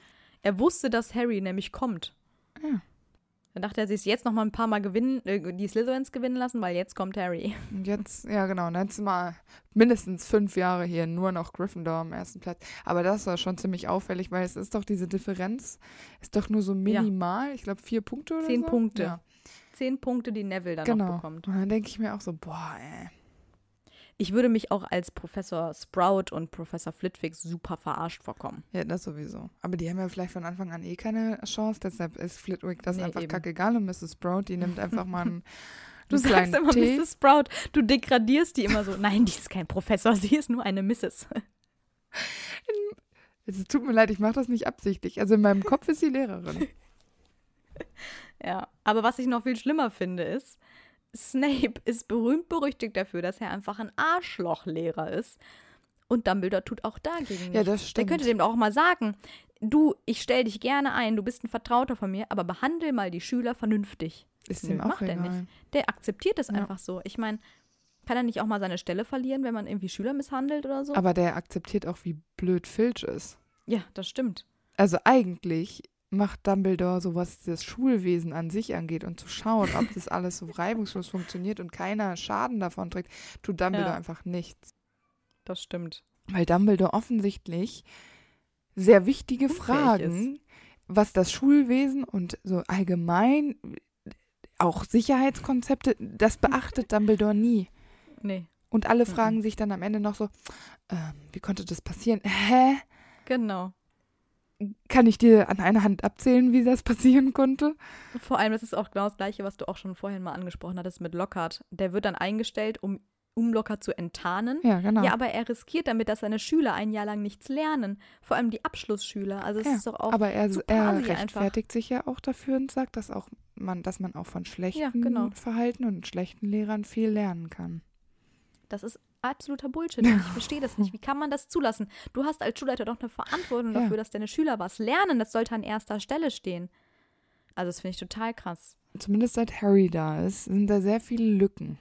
Er wusste, dass Harry nämlich kommt. Ja. Dann dachte er sich jetzt noch mal ein paar Mal gewinnen, äh, die Slytherins gewinnen lassen, weil jetzt kommt Harry. *laughs* Und jetzt, ja genau, und jetzt mal mindestens fünf Jahre hier nur noch Gryffindor am ersten Platz. Aber das war schon ziemlich auffällig, weil es ist doch diese Differenz, ist doch nur so minimal. Ich glaube, vier Punkte oder Zehn so. Punkte. Ja, Zehn Punkte, die Neville dann genau. noch bekommt. Und dann denke ich mir auch so, boah, ey. Ich würde mich auch als Professor Sprout und Professor Flitwick super verarscht vorkommen. Ja, das sowieso. Aber die haben ja vielleicht von Anfang an eh keine Chance, deshalb ist Flitwick das Nee, einfach eben. kackegal und Mrs. Sprout, die nimmt einfach mal einen, *laughs* Du sagst immer Tee. Mrs. Sprout. Du degradierst die immer so. Nein, die ist kein Professor, sie ist nur eine Mrs. *laughs* Es tut mir leid, ich mache das nicht absichtlich. Also in meinem Kopf ist sie Lehrerin. *laughs* Ja, aber was ich noch viel schlimmer finde, ist, Snape ist berühmt berüchtigt dafür, dass er einfach ein Arschlochlehrer ist. Und Dumbledore tut auch dagegen Ja, nichts. das Der stimmt. könnte dem auch mal sagen, du, ich stell dich gerne ein, du bist ein Vertrauter von mir, aber behandle mal die Schüler vernünftig. Ist Nö, ihm auch macht er egal. nicht. Der akzeptiert es Ja. einfach so. Ich meine, kann er nicht auch mal seine Stelle verlieren, wenn man irgendwie Schüler misshandelt oder so? Aber der akzeptiert auch, wie blöd Filch ist. Ja, das stimmt. Also eigentlich macht Dumbledore so, was das Schulwesen an sich angeht und zu schauen, ob das alles so reibungslos funktioniert und keiner Schaden davon trägt, tut Dumbledore Ja. einfach nichts. Das stimmt. Weil Dumbledore offensichtlich sehr wichtige Unfähig Fragen, was das Schulwesen und so allgemein auch Sicherheitskonzepte, das beachtet Dumbledore nie. Nee, Und alle Mhm. fragen sich dann am Ende noch so, ähm, wie konnte das passieren? Hä? genau. Kann ich dir an einer Hand abzählen, wie das *laughs* passieren konnte? Vor allem, das ist auch genau das Gleiche, was du auch schon vorhin mal angesprochen hattest mit Lockhart. Der wird dann eingestellt, um, um Lockhart zu enttarnen. Ja, genau. Ja, aber er riskiert damit, dass seine Schüler ein Jahr lang nichts lernen. Vor allem die Abschlussschüler. Also es Ja, ist doch auch aber er, er assi einfach. rechtfertigt sich ja auch dafür und sagt, dass auch man, dass man auch von schlechten genau. Verhalten und schlechten Lehrern viel lernen kann. Das ist absoluter Bullshit. Und ich verstehe das nicht. *laughs* Wie kann man das zulassen? Du hast als Schulleiter doch eine Verantwortung Ja. dafür, dass deine Schüler was lernen. Das sollte an erster Stelle stehen. Also das finde ich total krass. Zumindest seit Harry da ist, sind da sehr viele Lücken.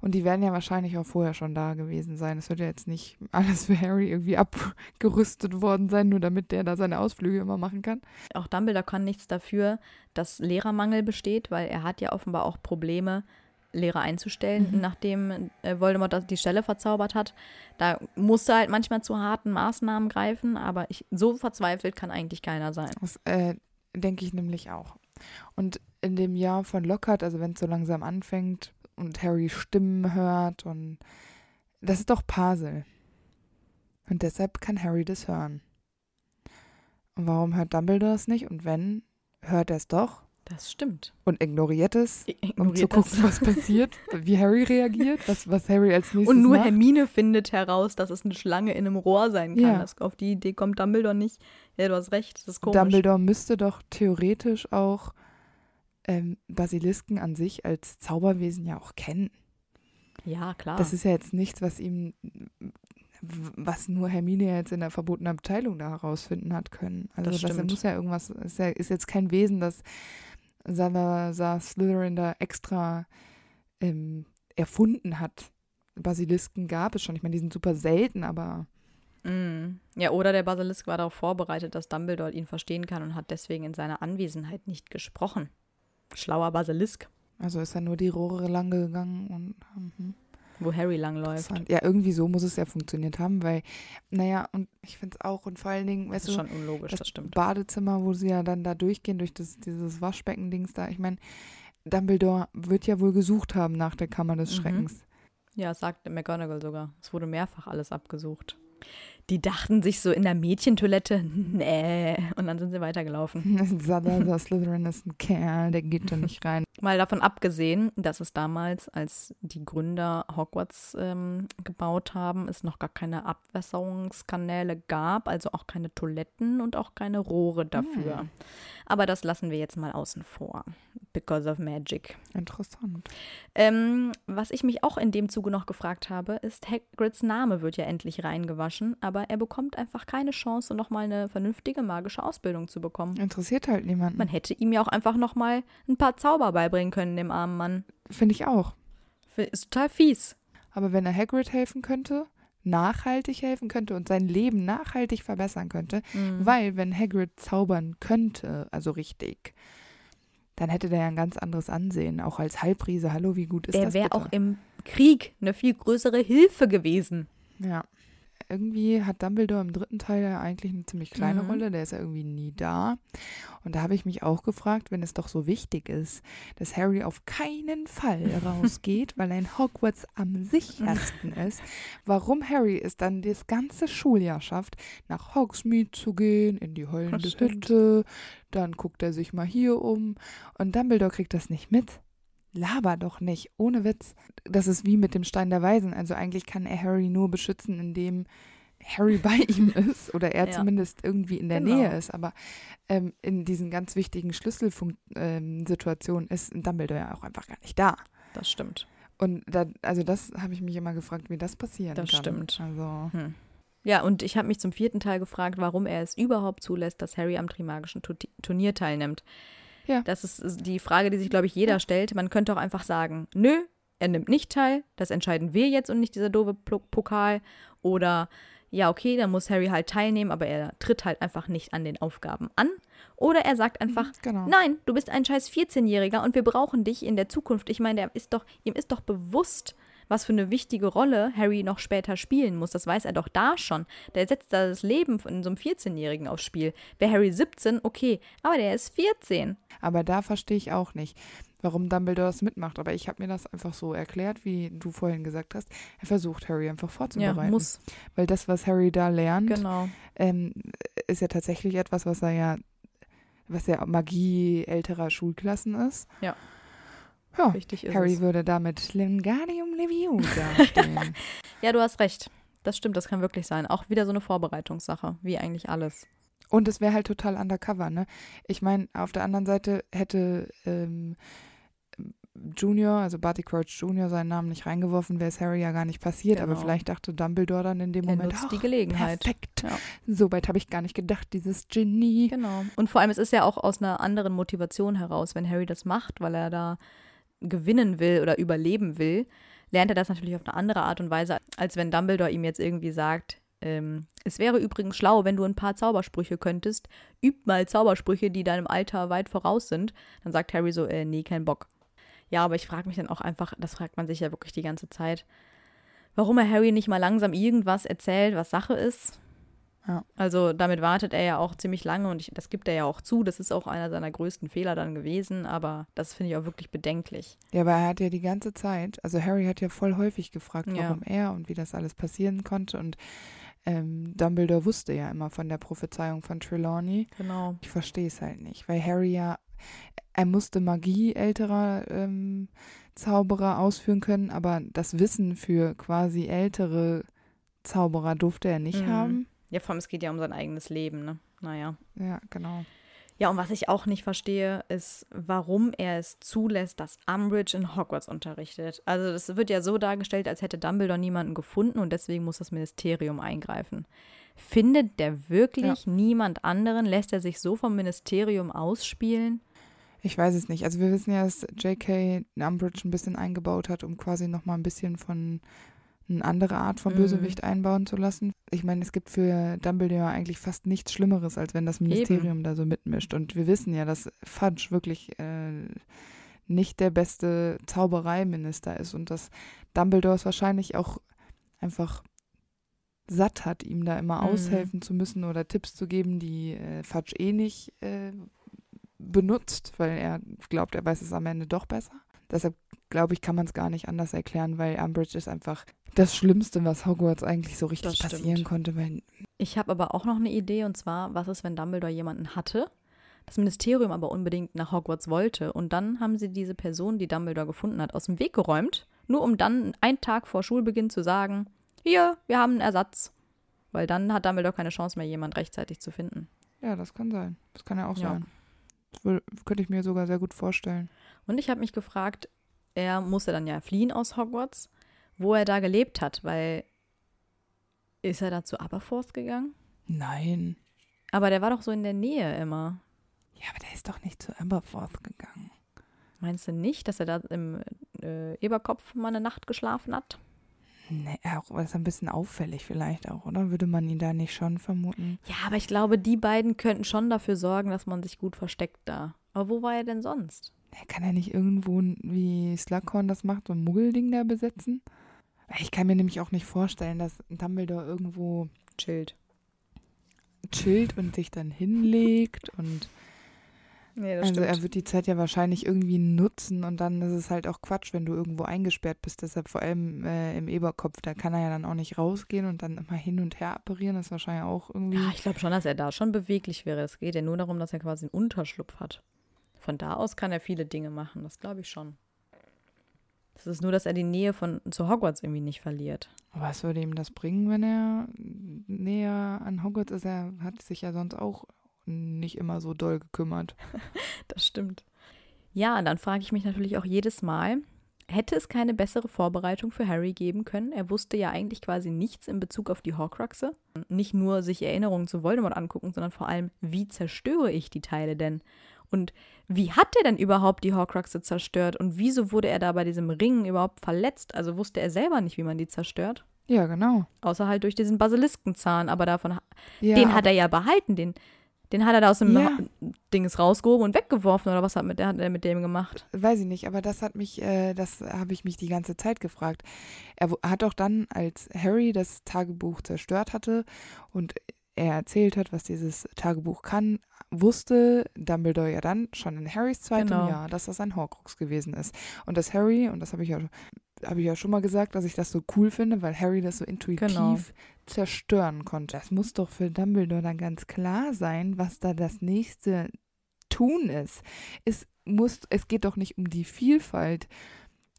Und die werden ja wahrscheinlich auch vorher schon da gewesen sein. Es wird ja jetzt nicht alles für Harry irgendwie abgerüstet worden sein, nur damit der da seine Ausflüge immer machen kann. Auch Dumbledore kann nichts dafür, dass Lehrermangel besteht, weil er hat ja offenbar auch Probleme, Lehrer einzustellen, Mhm. nachdem äh, Voldemort die Stelle verzaubert hat. Da musste halt manchmal zu harten Maßnahmen greifen, aber ich, so verzweifelt kann eigentlich keiner sein. Das äh, denke ich nämlich auch. Und in dem Jahr von Lockhart, also wenn es so langsam anfängt und Harry Stimmen hört und das ist doch Pasel. Und deshalb kann Harry das hören. Und warum hört Dumbledore es nicht? Und wenn, hört er es doch Das stimmt. und ignoriert es, um zu Ignoriert gucken, das. was passiert, wie Harry reagiert, was, was Harry als nächstes Und nur macht. Hermine findet heraus, dass es eine Schlange in einem Rohr sein kann. Ja. Das, auf die Idee kommt Dumbledore nicht. Ja, du hast recht, das ist komisch. Dumbledore müsste doch theoretisch auch ähm, Basilisken an sich als Zauberwesen ja auch kennen. Ja, klar. Das ist ja jetzt nichts, was ihm, was nur Hermine jetzt in der verbotenen Abteilung da herausfinden hat können. Also Das das, muss ja irgendwas, ist, ja, ist jetzt kein Wesen, das Salazar Slytherin da extra ähm, erfunden hat. Basilisken gab es schon. Ich meine, die sind super selten, aber Mm. Ja, oder der Basilisk war darauf vorbereitet, dass Dumbledore ihn verstehen kann und hat deswegen in seiner Anwesenheit nicht gesprochen. Schlauer Basilisk, also ist ja nur die Rohre lang gegangen und mhm. Wo Harry langläuft. Ja, irgendwie so muss es ja funktioniert haben, weil, naja, und ich finde es auch, und vor allen Dingen, Das weißt ist du, schon unlogisch, das, das stimmt. Badezimmer, wo sie ja dann da durchgehen, durch das, dieses Waschbecken-Dings da. Ich meine, Dumbledore wird ja wohl gesucht haben nach der Kammer des Mhm. Schreckens. Ja, das sagt McGonagall sogar. Es wurde mehrfach alles abgesucht. Die dachten sich so in der Mädchentoilette, nee, und dann sind sie weitergelaufen. *laughs* Salazar Slytherin ist ein Kerl, der geht da nicht rein. Mal davon abgesehen, dass es damals, als die Gründer Hogwarts ähm, gebaut haben, es noch gar keine Abwässerungskanäle gab, also auch keine Toiletten und auch keine Rohre dafür. Hm. Aber das lassen wir jetzt mal außen vor. Because of magic. Interessant. Ähm, was ich mich auch in dem Zuge noch gefragt habe, ist, Hagrids Name wird ja endlich reingewaschen, aber er bekommt einfach keine Chance, nochmal eine vernünftige magische Ausbildung zu bekommen. Interessiert halt niemanden. Man hätte ihm ja auch einfach nochmal ein paar Zauber beibringen können, dem armen Mann. Finde ich auch. Ist total fies. Aber wenn er Hagrid helfen könnte, nachhaltig helfen könnte und sein Leben nachhaltig verbessern könnte, Mhm. weil wenn Hagrid zaubern könnte, also richtig, dann hätte der ja ein ganz anderes Ansehen, auch als Halbriese. Hallo, wie gut ist Der das wäre bitte? auch im Krieg eine viel größere Hilfe gewesen. Ja. Irgendwie hat Dumbledore im dritten Teil ja eigentlich eine ziemlich kleine Mhm. Rolle, der ist ja irgendwie nie da. Und da habe ich mich auch gefragt, wenn es doch so wichtig ist, dass Harry auf keinen Fall *laughs* rausgeht, weil ein Hogwarts am sichersten ist, warum Harry es dann das ganze Schuljahr schafft, nach Hogsmeade zu gehen, in die heulende. Hütte, dann guckt er sich mal hier um und Dumbledore kriegt das nicht mit. Laber doch nicht, ohne Witz. Das ist wie mit dem Stein der Weisen. Also eigentlich kann er Harry nur beschützen, indem Harry *laughs* bei ihm ist oder er Ja. zumindest irgendwie in der Genau. Nähe ist. Aber ähm, in diesen ganz wichtigen Schlüsselsituationen ist Dumbledore ja auch einfach gar nicht da. Das stimmt. Und da, also das habe ich mich immer gefragt, wie das passieren Das kann. stimmt. Also Hm. Ja, und ich habe mich zum vierten Teil gefragt, warum er es überhaupt zulässt, dass Harry am Trimagischen Tu- Turnier teilnimmt. Ja. Das ist die Frage, die sich, glaube ich, jeder stellt. Man könnte auch einfach sagen, nö, er nimmt nicht teil, das entscheiden wir jetzt und nicht dieser doofe Pokal. Oder ja, okay, dann muss Harry halt teilnehmen, aber er tritt halt einfach nicht an den Aufgaben an. Oder er sagt einfach, genau. nein, du bist ein scheiß 14-Jähriger und wir brauchen dich in der Zukunft. Ich meine, der ist doch, ihm ist doch bewusst, was für eine wichtige Rolle Harry noch später spielen muss. Das weiß er doch da schon. Der setzt da das Leben von so einem 14-Jährigen aufs Spiel. Wäre Harry 17, okay, aber der ist 14. Aber da verstehe ich auch nicht, warum Dumbledore das mitmacht. Aber ich habe mir das einfach so erklärt, wie du vorhin gesagt hast. Er versucht, Harry einfach vorzubereiten. Ja, muss. Weil das, was Harry da lernt, Genau. ähm, ist ja tatsächlich etwas, was er ja, was ja Magie älterer Schulklassen ist. Ja. Ja, Richtig ist Harry es. würde damit Wingardium Leviosa stehen. *laughs* Ja, du hast recht. Das stimmt, das kann wirklich sein. Auch wieder so eine Vorbereitungssache, wie eigentlich alles. Und es wäre halt total undercover, ne? Ich meine, auf der anderen Seite hätte ähm, Junior, also Barty Crouch Junior, seinen Namen nicht reingeworfen, wäre es Harry ja gar nicht passiert. Aber Genau. vielleicht dachte Dumbledore dann in dem Er Moment, nutzt "Ach, die Gelegenheit. perfekt. Ja. So weit habe ich gar nicht gedacht, dieses Genie. Genau. Und vor allem, es ist ja auch aus einer anderen Motivation heraus, wenn Harry das macht, weil er da gewinnen will oder überleben will, lernt er das natürlich auf eine andere Art und Weise, als wenn Dumbledore ihm jetzt irgendwie sagt, ähm, es wäre übrigens schlau, wenn du ein paar Zaubersprüche könntest. Üb mal Zaubersprüche, die deinem Alter weit voraus sind. Dann sagt Harry so, äh, nee, kein Bock. Ja, aber ich frage mich dann auch einfach, das fragt man sich ja wirklich die ganze Zeit, warum er Harry nicht mal langsam irgendwas erzählt, was Sache ist. Ja. Also damit wartet er ja auch ziemlich lange und ich, das gibt er ja auch zu. Das ist auch einer seiner größten Fehler dann gewesen, aber das finde ich auch wirklich bedenklich. Ja, aber er hat ja die ganze Zeit, also Harry hat ja voll häufig gefragt, Ja. warum er und wie das alles passieren konnte. Und ähm, Dumbledore wusste ja immer von der Prophezeiung von Trelawney. Genau. Ich verstehe es halt nicht, weil Harry ja, er musste Magie älterer ähm, Zauberer ausführen können, aber das Wissen für quasi ältere Zauberer durfte er nicht Mhm. haben. Ja, vor allem, es geht ja um sein eigenes Leben, ne? Naja. Ja, genau. Ja, und was ich auch nicht verstehe, ist, warum er es zulässt, dass Umbridge in Hogwarts unterrichtet. Also das wird ja so dargestellt, als hätte Dumbledore niemanden gefunden und deswegen muss das Ministerium eingreifen. Findet der wirklich niemand anderen? Lässt er sich so vom Ministerium ausspielen? Ich weiß es nicht. Also wir wissen ja, dass J.K. Umbridge ein bisschen eingebaut hat, um quasi nochmal ein bisschen von eine andere Art von Mhm. Bösewicht einbauen zu lassen. Ich meine, es gibt für Dumbledore eigentlich fast nichts Schlimmeres, als wenn das Ministerium da so mitmischt. Und wir wissen ja, dass Fudge wirklich äh, nicht der beste Zaubereiminister ist und dass Dumbledore es wahrscheinlich auch einfach satt hat, ihm da immer Mhm. aushelfen zu müssen oder Tipps zu geben, die äh, Fudge eh nicht äh, benutzt, weil er glaubt, er weiß es am Ende doch besser. Deshalb glaube ich, kann man es gar nicht anders erklären, weil Umbridge ist einfach das Schlimmste, was Hogwarts eigentlich so richtig passieren konnte, weil Ich habe aber auch noch eine Idee und zwar, was ist, wenn Dumbledore jemanden hatte, das Ministerium aber unbedingt nach Hogwarts wollte und dann haben sie diese Person, die Dumbledore gefunden hat, aus dem Weg geräumt, nur um dann einen Tag vor Schulbeginn zu sagen, hier, wir haben einen Ersatz. Weil dann hat Dumbledore keine Chance mehr, jemand rechtzeitig zu finden. ja, das kann sein. Das kann ja auch Ja. sein. Das könnte ich mir sogar sehr gut vorstellen. Und ich habe mich gefragt, er musste dann ja fliehen aus Hogwarts, wo er da gelebt hat, weil ist er da zu Aberforth gegangen? Nein. Aber der war doch so in der Nähe immer. Ja, aber der ist doch nicht zu Aberforth gegangen. Meinst du nicht, dass er da im äh, Eberkopf mal eine Nacht geschlafen hat? Nee, auch, das ist ein bisschen auffällig vielleicht auch, oder? Würde man ihn da nicht schon vermuten? Ja, aber ich glaube, die beiden könnten schon dafür sorgen, dass man sich gut versteckt da. Aber wo war er denn sonst? Er kann ja nicht irgendwo, wie Slughorn das macht, so ein Muggelding da besetzen. Ich kann mir nämlich auch nicht vorstellen, dass Dumbledore irgendwo Chillt. chillt und sich dann hinlegt und Nee, also er wird die Zeit ja wahrscheinlich irgendwie nutzen und dann ist es halt auch Quatsch, wenn du irgendwo eingesperrt bist. Deshalb vor allem äh, im Eberkopf, da kann er ja dann auch nicht rausgehen und dann immer hin und her apparieren. Das ist wahrscheinlich auch irgendwie. ja, ich glaube schon, dass er da schon beweglich wäre. Es geht ja nur darum, dass er quasi einen Unterschlupf hat. Von da aus kann er viele Dinge machen, das glaube ich schon. Es ist nur, dass er die Nähe von zu Hogwarts irgendwie nicht verliert. Was würde ihm das bringen, wenn er näher an Hogwarts ist? Er hat sich ja sonst auch nicht immer so doll gekümmert. *laughs* Das stimmt. Ja, dann frage ich mich natürlich auch jedes Mal, hätte es keine bessere Vorbereitung für Harry geben können? Er wusste ja eigentlich quasi nichts in Bezug auf die Horcruxe. Nicht nur sich Erinnerungen zu Voldemort angucken, sondern vor allem, wie zerstöre ich die Teile denn? Und wie hat er denn überhaupt die Horcruxe zerstört? Und wieso wurde er da bei diesem Ring überhaupt verletzt? Also wusste er selber nicht, wie man die zerstört? Ja, genau. Außer halt durch diesen Basiliskenzahn, aber davon, Ja, den hat er ja behalten, den, den hat er da aus dem Ja. Dings rausgehoben und weggeworfen oder was hat, mit, hat er mit dem gemacht? Weiß ich nicht, aber das hat mich, äh, das habe ich mich die ganze Zeit gefragt. Er hat auch dann, als Harry das Tagebuch zerstört hatte und er erzählt hat, was dieses Tagebuch kann, wusste Dumbledore ja dann schon in Harrys zweitem Genau. Jahr, dass das ein Horcrux gewesen ist. Und dass Harry, und das habe ich ja habe ich ja schon mal gesagt, dass ich das so cool finde, weil Harry das so intuitiv Genau. zerstören konnte. Das muss doch für Dumbledore dann ganz klar sein, was da das nächste Tun ist. Es muss, es geht doch nicht um die Vielfalt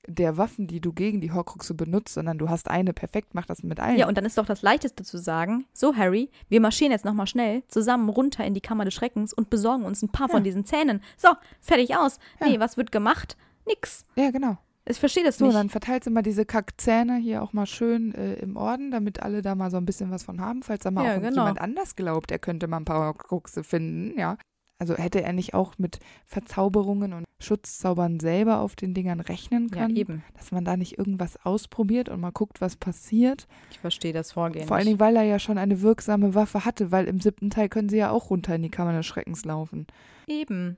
der Waffen, die du gegen die Horcruxe benutzt, sondern du hast eine perfekt, mach das mit allen. Ja, und dann ist doch das Leichteste zu sagen, so Harry, wir marschieren jetzt nochmal schnell zusammen runter in die Kammer des Schreckens und besorgen uns ein paar Ja. von diesen Zähnen. So, fertig aus. Ja. Nee, was wird gemacht? Nix. ja genau. Ich verstehe das So, nicht. dann verteilst du mal diese Kackzähne hier auch mal schön äh, im Orden, damit alle da mal so ein bisschen was von haben, falls da mal Ja, auch genau. jemand anders glaubt, er könnte mal ein paar Horcruxe finden, ja. Also hätte er nicht auch mit Verzauberungen und Schutzzaubern selber auf den Dingern rechnen ja, können, eben. dass man da nicht irgendwas ausprobiert und mal guckt, was passiert. Ich verstehe das Vorgehen. Vor allen. Dingen, weil er ja schon eine wirksame Waffe hatte, weil im siebten Teil können sie ja auch runter in die Kammer des Schreckens laufen. Eben.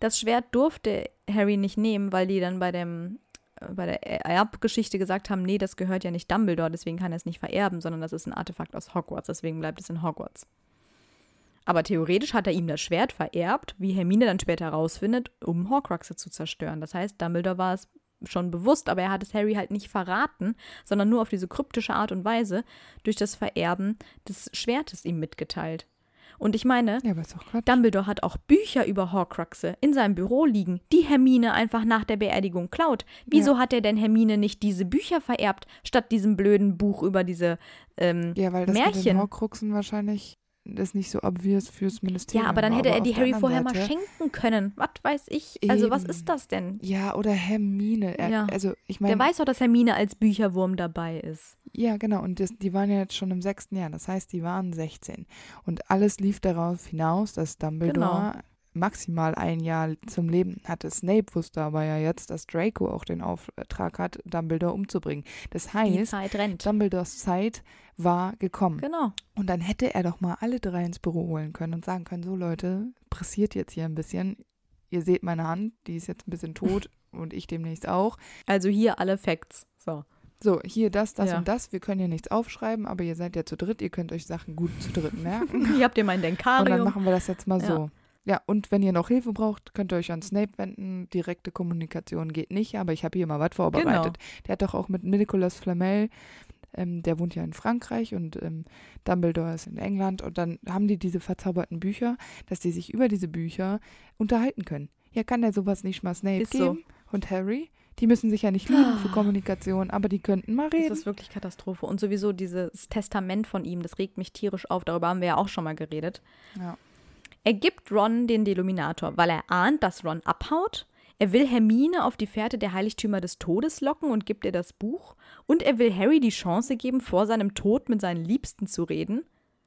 Das Schwert durfte Harry nicht nehmen, weil die dann bei dem äh, bei der Erbgeschichte gesagt haben, nee, das gehört ja nicht Dumbledore, deswegen kann er es nicht vererben, sondern das ist ein Artefakt aus Hogwarts, deswegen bleibt es in Hogwarts. Aber theoretisch hat er ihm das Schwert vererbt, wie Hermine dann später herausfindet, um Horcruxe zu zerstören. Das heißt, Dumbledore war es schon bewusst, aber er hat es Harry halt nicht verraten, sondern nur auf diese kryptische Art und Weise durch das Vererben des Schwertes ihm mitgeteilt. Und ich meine, Ja. Dumbledore hat auch Bücher über Horcruxe in seinem Büro liegen, die Hermine einfach nach der Beerdigung klaut. Wieso hat er denn Hermine nicht diese Bücher vererbt, statt diesem blöden Buch über diese ähm, Ja, weil das mit den Märchen? Horcruxen wahrscheinlich ist nicht so obvious fürs Ministerium. Ja, aber dann hätte er auf die der Harry vorher mal Seite- schenken können. Was weiß ich? Also, was Eben. ist das denn? Ja, oder Hermine. Er, Ja. Also, ich Der meine, weiß doch, dass Hermine als Bücherwurm dabei ist. ja, genau. Und das, die waren ja jetzt schon im sechsten Jahr. Das heißt, die waren 16. Und alles lief darauf hinaus, dass Dumbledore Genau. maximal ein Jahr zum Leben hatte. Snape wusste aber ja jetzt, dass Draco auch den Auftrag hat, Dumbledore umzubringen. Das Die heißt, Zeit rennt. Dumbledores Zeit war gekommen. Genau. Und dann hätte er doch mal alle drei ins Büro holen können und sagen können, so Leute, pressiert jetzt hier ein bisschen. Ihr seht meine Hand, die ist jetzt ein bisschen tot *laughs* und ich demnächst auch. Also hier alle Facts. So. So, hier das, das Ja. und das. Wir können hier nichts aufschreiben, aber ihr seid ja zu dritt. Ihr könnt euch Sachen gut zu dritt merken. *laughs* Hier habt ihr mein und dann Denkarium. machen wir das jetzt mal Ja. so. Ja, und wenn ihr noch Hilfe braucht, könnt ihr euch an Snape wenden. Direkte Kommunikation geht nicht, aber ich habe hier mal was vorbereitet. Der hat doch auch mit Nicolas Flamel, ähm, der wohnt ja in Frankreich und ähm, Dumbledore ist in England. Und dann haben die diese verzauberten Bücher, dass die sich über diese Bücher unterhalten können. Ja, kann der sowas nicht mal Snape Ist so. geben? Und Harry? Die müssen sich ja nicht lieben für *gasps* Kommunikation, aber die könnten mal Das reden. ist wirklich Katastrophe. Und sowieso dieses Testament von ihm, das regt mich tierisch auf. Darüber haben wir ja auch schon mal geredet. Ja. Er gibt Ron den Deluminator, weil er ahnt, dass Ron abhaut. Er will Hermine auf die Fährte der Heiligtümer des Todes locken und gibt ihr das Buch. Und er will Harry die Chance geben, vor seinem Tod mit seinen Liebsten zu reden.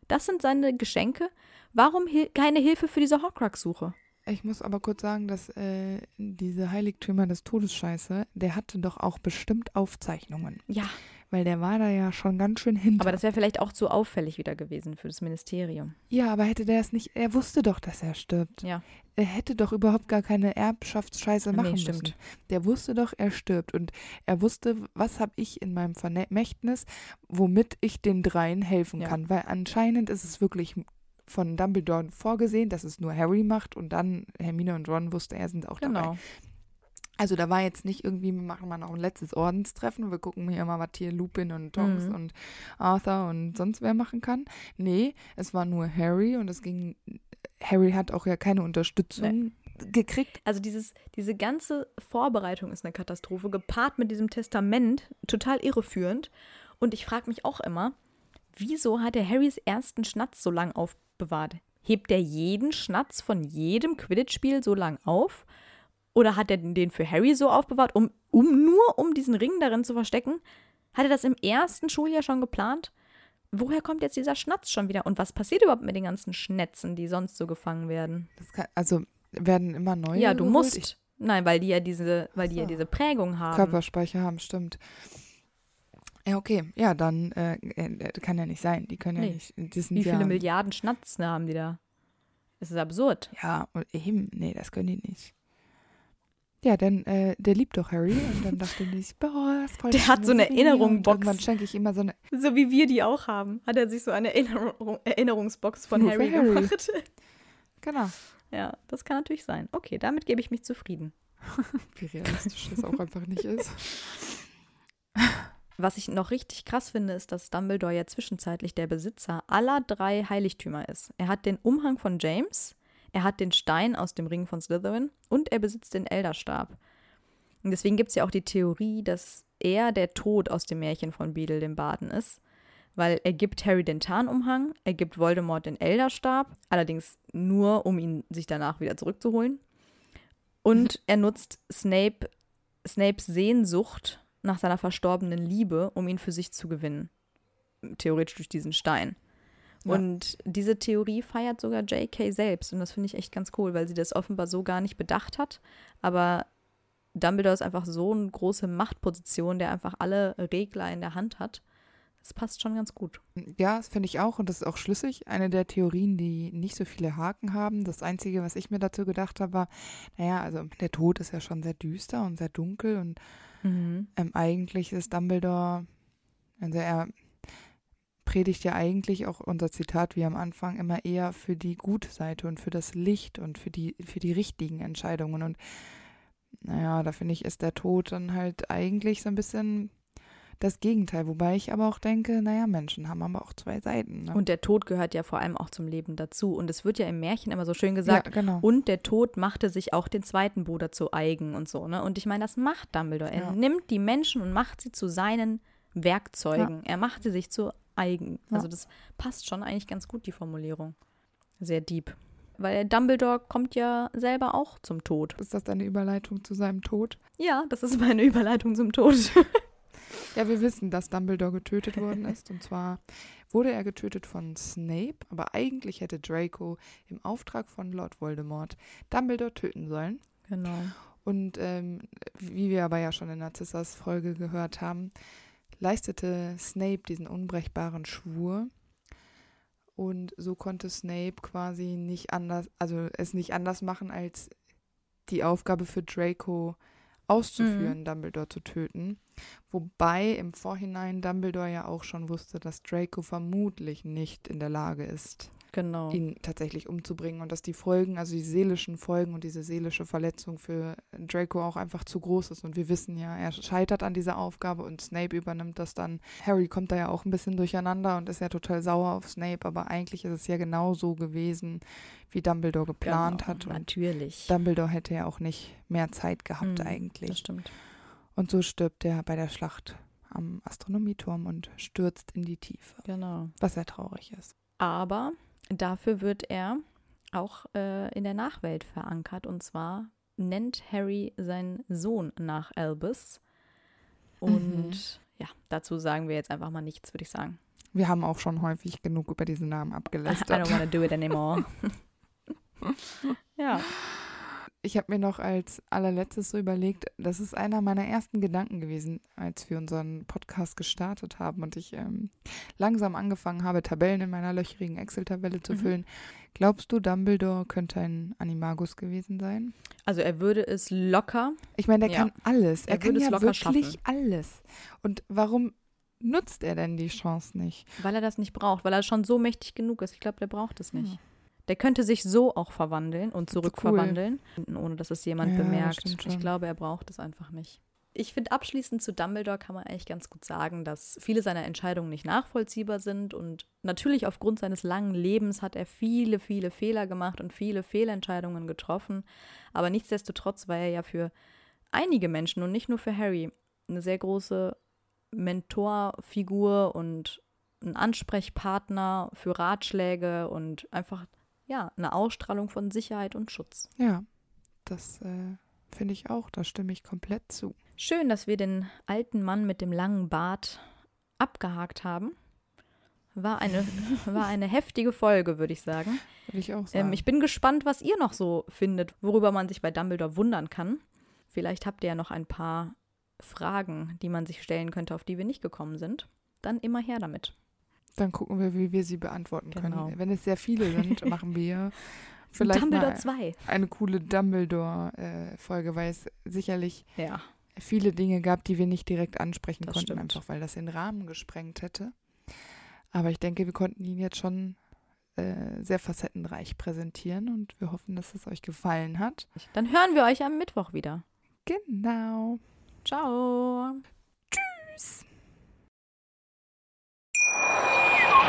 Das sind seine Geschenke. Warum hil keine Hilfe für diese Horcrux-Suche? Ich muss aber kurz sagen, dass äh, diese Heiligtümer des Todes Scheiße, der hatte doch auch bestimmt Aufzeichnungen. Ja, Weil der war da ja schon ganz schön hinter. aber das wäre vielleicht auch zu auffällig wieder gewesen für das Ministerium. ja, aber hätte der es nicht, er wusste doch, dass er stirbt. Ja. Er hätte doch überhaupt gar keine Erbschaftsscheiße Nee, machen stimmt. müssen. Der wusste doch, er stirbt. Und er wusste, was habe ich in meinem Vermächtnis, womit ich den dreien helfen Ja. kann. Weil anscheinend ist es wirklich von Dumbledore vorgesehen, dass es nur Harry macht und dann Hermine und Ron wusste, er sind auch dabei. Also da war jetzt nicht irgendwie, wir machen mal noch ein letztes Ordenstreffen, wir gucken hier mal, was hier Lupin und Tonks Mhm. und Arthur und sonst wer machen kann. Nee, es war nur Harry und es ging, Harry hat auch ja keine Unterstützung gekriegt. Also dieses, diese ganze Vorbereitung ist eine Katastrophe, gepaart mit diesem Testament, total irreführend. Und ich frage mich auch immer, wieso hat er Harrys ersten Schnatz so lang aufbewahrt? Hebt er jeden Schnatz von jedem Quidditch-Spiel so lang auf? Oder hat er den für Harry so aufbewahrt, um, um nur um diesen Ring darin zu verstecken? Hat er das im ersten Schuljahr schon geplant? Woher kommt jetzt dieser Schnatz schon wieder? Und was passiert überhaupt mit den ganzen Schnätzen, die sonst so gefangen werden? Das kann, also werden immer neue. Ja, du geholt. musst. Ich, Nein, weil die ja diese, weil die ja so. diese Prägung haben. Körperspeicher haben, stimmt. Ja, okay. Ja, dann äh, äh, kann ja nicht sein. Die können ja Nee. nicht. Das sind Wie viele ja, Milliarden Schnatzen haben die da? Das ist absurd. Ja, und eben, nee, das können die nicht. Ja, dann, äh, der liebt doch Harry und dann dachte ich, boah, ist voll Der hat so eine. Und Irgendwann schenke ich immer so eine, So wie wir die auch haben, hat er sich so eine Erinnerung, Erinnerungsbox von Harry, Harry. gemacht. genau. Ja, das kann natürlich sein. Okay, damit gebe ich mich zufrieden. *laughs* Wie realistisch das auch einfach nicht ist. *laughs* Was ich noch richtig krass finde, ist, dass Dumbledore ja zwischenzeitlich der Besitzer aller drei Heiligtümer ist. Er hat den Umhang von James, er hat den Stein aus dem Ring von Slytherin und er besitzt den Elderstab. Und deswegen gibt es ja auch die Theorie, dass er der Tod aus dem Märchen von Beedle dem Baden ist. Weil er gibt Harry den Tarnumhang, er gibt Voldemort den Elderstab, allerdings nur, um ihn sich danach wieder zurückzuholen. Und er nutzt Snape, Snapes Sehnsucht nach seiner verstorbenen Liebe, um ihn für sich zu gewinnen. Theoretisch durch diesen Stein. Ja. Und diese Theorie feiert sogar J.K. selbst. Und das finde ich echt ganz cool, weil sie das offenbar so gar nicht bedacht hat. Aber Dumbledore ist einfach so eine große Machtposition, der einfach alle Regler in der Hand hat. Das passt schon ganz gut. Ja, das finde ich auch und das ist auch schlüssig. Eine der Theorien, die nicht so viele Haken haben. Das Einzige, was ich mir dazu gedacht habe, war, naja, also der Tod ist ja schon sehr düster und sehr dunkel und ähm, eigentlich ist Dumbledore, also er predigt ja eigentlich auch unser Zitat wie am Anfang immer eher für die gute Seite und für das Licht und für die, für die richtigen Entscheidungen. Und naja, da finde ich, ist der Tod dann halt eigentlich so ein bisschen das Gegenteil. Wobei ich aber auch denke, naja, Menschen haben aber auch zwei Seiten. Ne? Und der Tod gehört ja vor allem auch zum Leben dazu. Und es wird ja im Märchen immer so schön gesagt, ja, genau. Und der Tod machte sich auch den zweiten Bruder zu eigen und so, ne? Und ich meine, das macht Dumbledore. Er Ja. nimmt die Menschen und macht sie zu seinen Werkzeugen. Er macht sie sich zu eigen. Ja. Also das passt schon eigentlich ganz gut, die Formulierung. Sehr deep. Weil Dumbledore kommt ja selber auch zum Tod. Ist das eine Überleitung zu seinem Tod? Ja, das ist meine Überleitung zum Tod. *laughs* Ja, wir wissen, dass Dumbledore getötet worden ist. Und zwar wurde er getötet von Snape, aber eigentlich hätte Draco im Auftrag von Lord Voldemort Dumbledore töten sollen. genau. Und ähm, wie wir aber ja schon in Narzissas Folge gehört haben, leistete Snape diesen unbrechbaren Schwur. Und so konnte Snape quasi nicht anders, also es nicht anders machen, als die Aufgabe für Draco auszuführen, Dumbledore zu töten. Wobei im Vorhinein Dumbledore ja auch schon wusste, dass Draco vermutlich nicht in der Lage ist, Genau. ihn tatsächlich umzubringen und dass die Folgen, also die seelischen Folgen und diese seelische Verletzung für Draco auch einfach zu groß ist. Und wir wissen ja, er scheitert an dieser Aufgabe und Snape übernimmt das dann. Harry kommt da ja auch ein bisschen durcheinander und ist ja total sauer auf Snape, aber eigentlich ist es ja genau so gewesen, wie Dumbledore geplant genau. hat. Und Natürlich. Dumbledore hätte ja auch nicht mehr Zeit gehabt Mhm, eigentlich. Das stimmt. Und so stirbt er bei der Schlacht am Astronomieturm und stürzt in die Tiefe, Genau. was sehr traurig ist. Aber dafür wird er auch äh, in der Nachwelt verankert. Und zwar nennt Harry seinen Sohn nach Albus. Und Mhm. ja, dazu sagen wir jetzt einfach mal nichts, würde ich sagen. Wir haben auch schon häufig genug über diesen Namen *laughs* I abgelästert. don't want to do it anymore. *laughs* ja, Ich habe mir noch als allerletztes so überlegt, das ist einer meiner ersten Gedanken gewesen, als wir unseren Podcast gestartet haben und ich ähm, langsam angefangen habe, Tabellen in meiner löchrigen Excel-Tabelle zu Mhm. füllen. Glaubst du, Dumbledore könnte ein Animagus gewesen sein? also er würde es locker. Ich meine, der Ja. kann alles. Er, Er kann ja locker wirklich schaffen. alles. Und warum nutzt er denn die Chance nicht? Weil er das nicht braucht, weil er schon so mächtig genug ist. Ich glaube, der braucht es nicht. Hm. Der könnte sich so auch verwandeln und ist cool. zurückverwandeln, ohne dass es jemand Ja, bemerkt. Ich glaube, er braucht es einfach nicht. Ich finde, abschließend zu Dumbledore kann man eigentlich ganz gut sagen, dass viele seiner Entscheidungen nicht nachvollziehbar sind. Und natürlich aufgrund seines langen Lebens hat er viele, viele Fehler gemacht und viele Fehlentscheidungen getroffen. Aber nichtsdestotrotz war er ja für einige Menschen und nicht nur für Harry eine sehr große Mentorfigur und ein Ansprechpartner für Ratschläge und einfach ja eine Ausstrahlung von Sicherheit und Schutz. Ja, das äh, finde ich auch. Da stimme ich komplett zu. Schön, dass wir den alten Mann mit dem langen Bart abgehakt haben. War eine, *laughs* war eine heftige Folge, würde ich sagen. Würde ich auch sagen. Ähm, ich bin gespannt, was ihr noch so findet, worüber man sich bei Dumbledore wundern kann. Vielleicht habt ihr ja noch ein paar Fragen, die man sich stellen könnte, auf die wir nicht gekommen sind, dann immer her damit. Dann gucken wir, wie wir sie beantworten Genau. können. Wenn es sehr viele sind, *laughs* machen wir vielleicht Dumbledore mal 2. eine coole Dumbledore-Folge, weil es sicherlich Ja. viele Dinge gab, die wir nicht direkt ansprechen Das konnten, stimmt. einfach weil das den Rahmen gesprengt hätte. Aber ich denke, wir konnten ihn jetzt schon äh, sehr facettenreich präsentieren und wir hoffen, dass es euch gefallen hat. Dann hören wir euch am Mittwoch wieder. Genau. Ciao.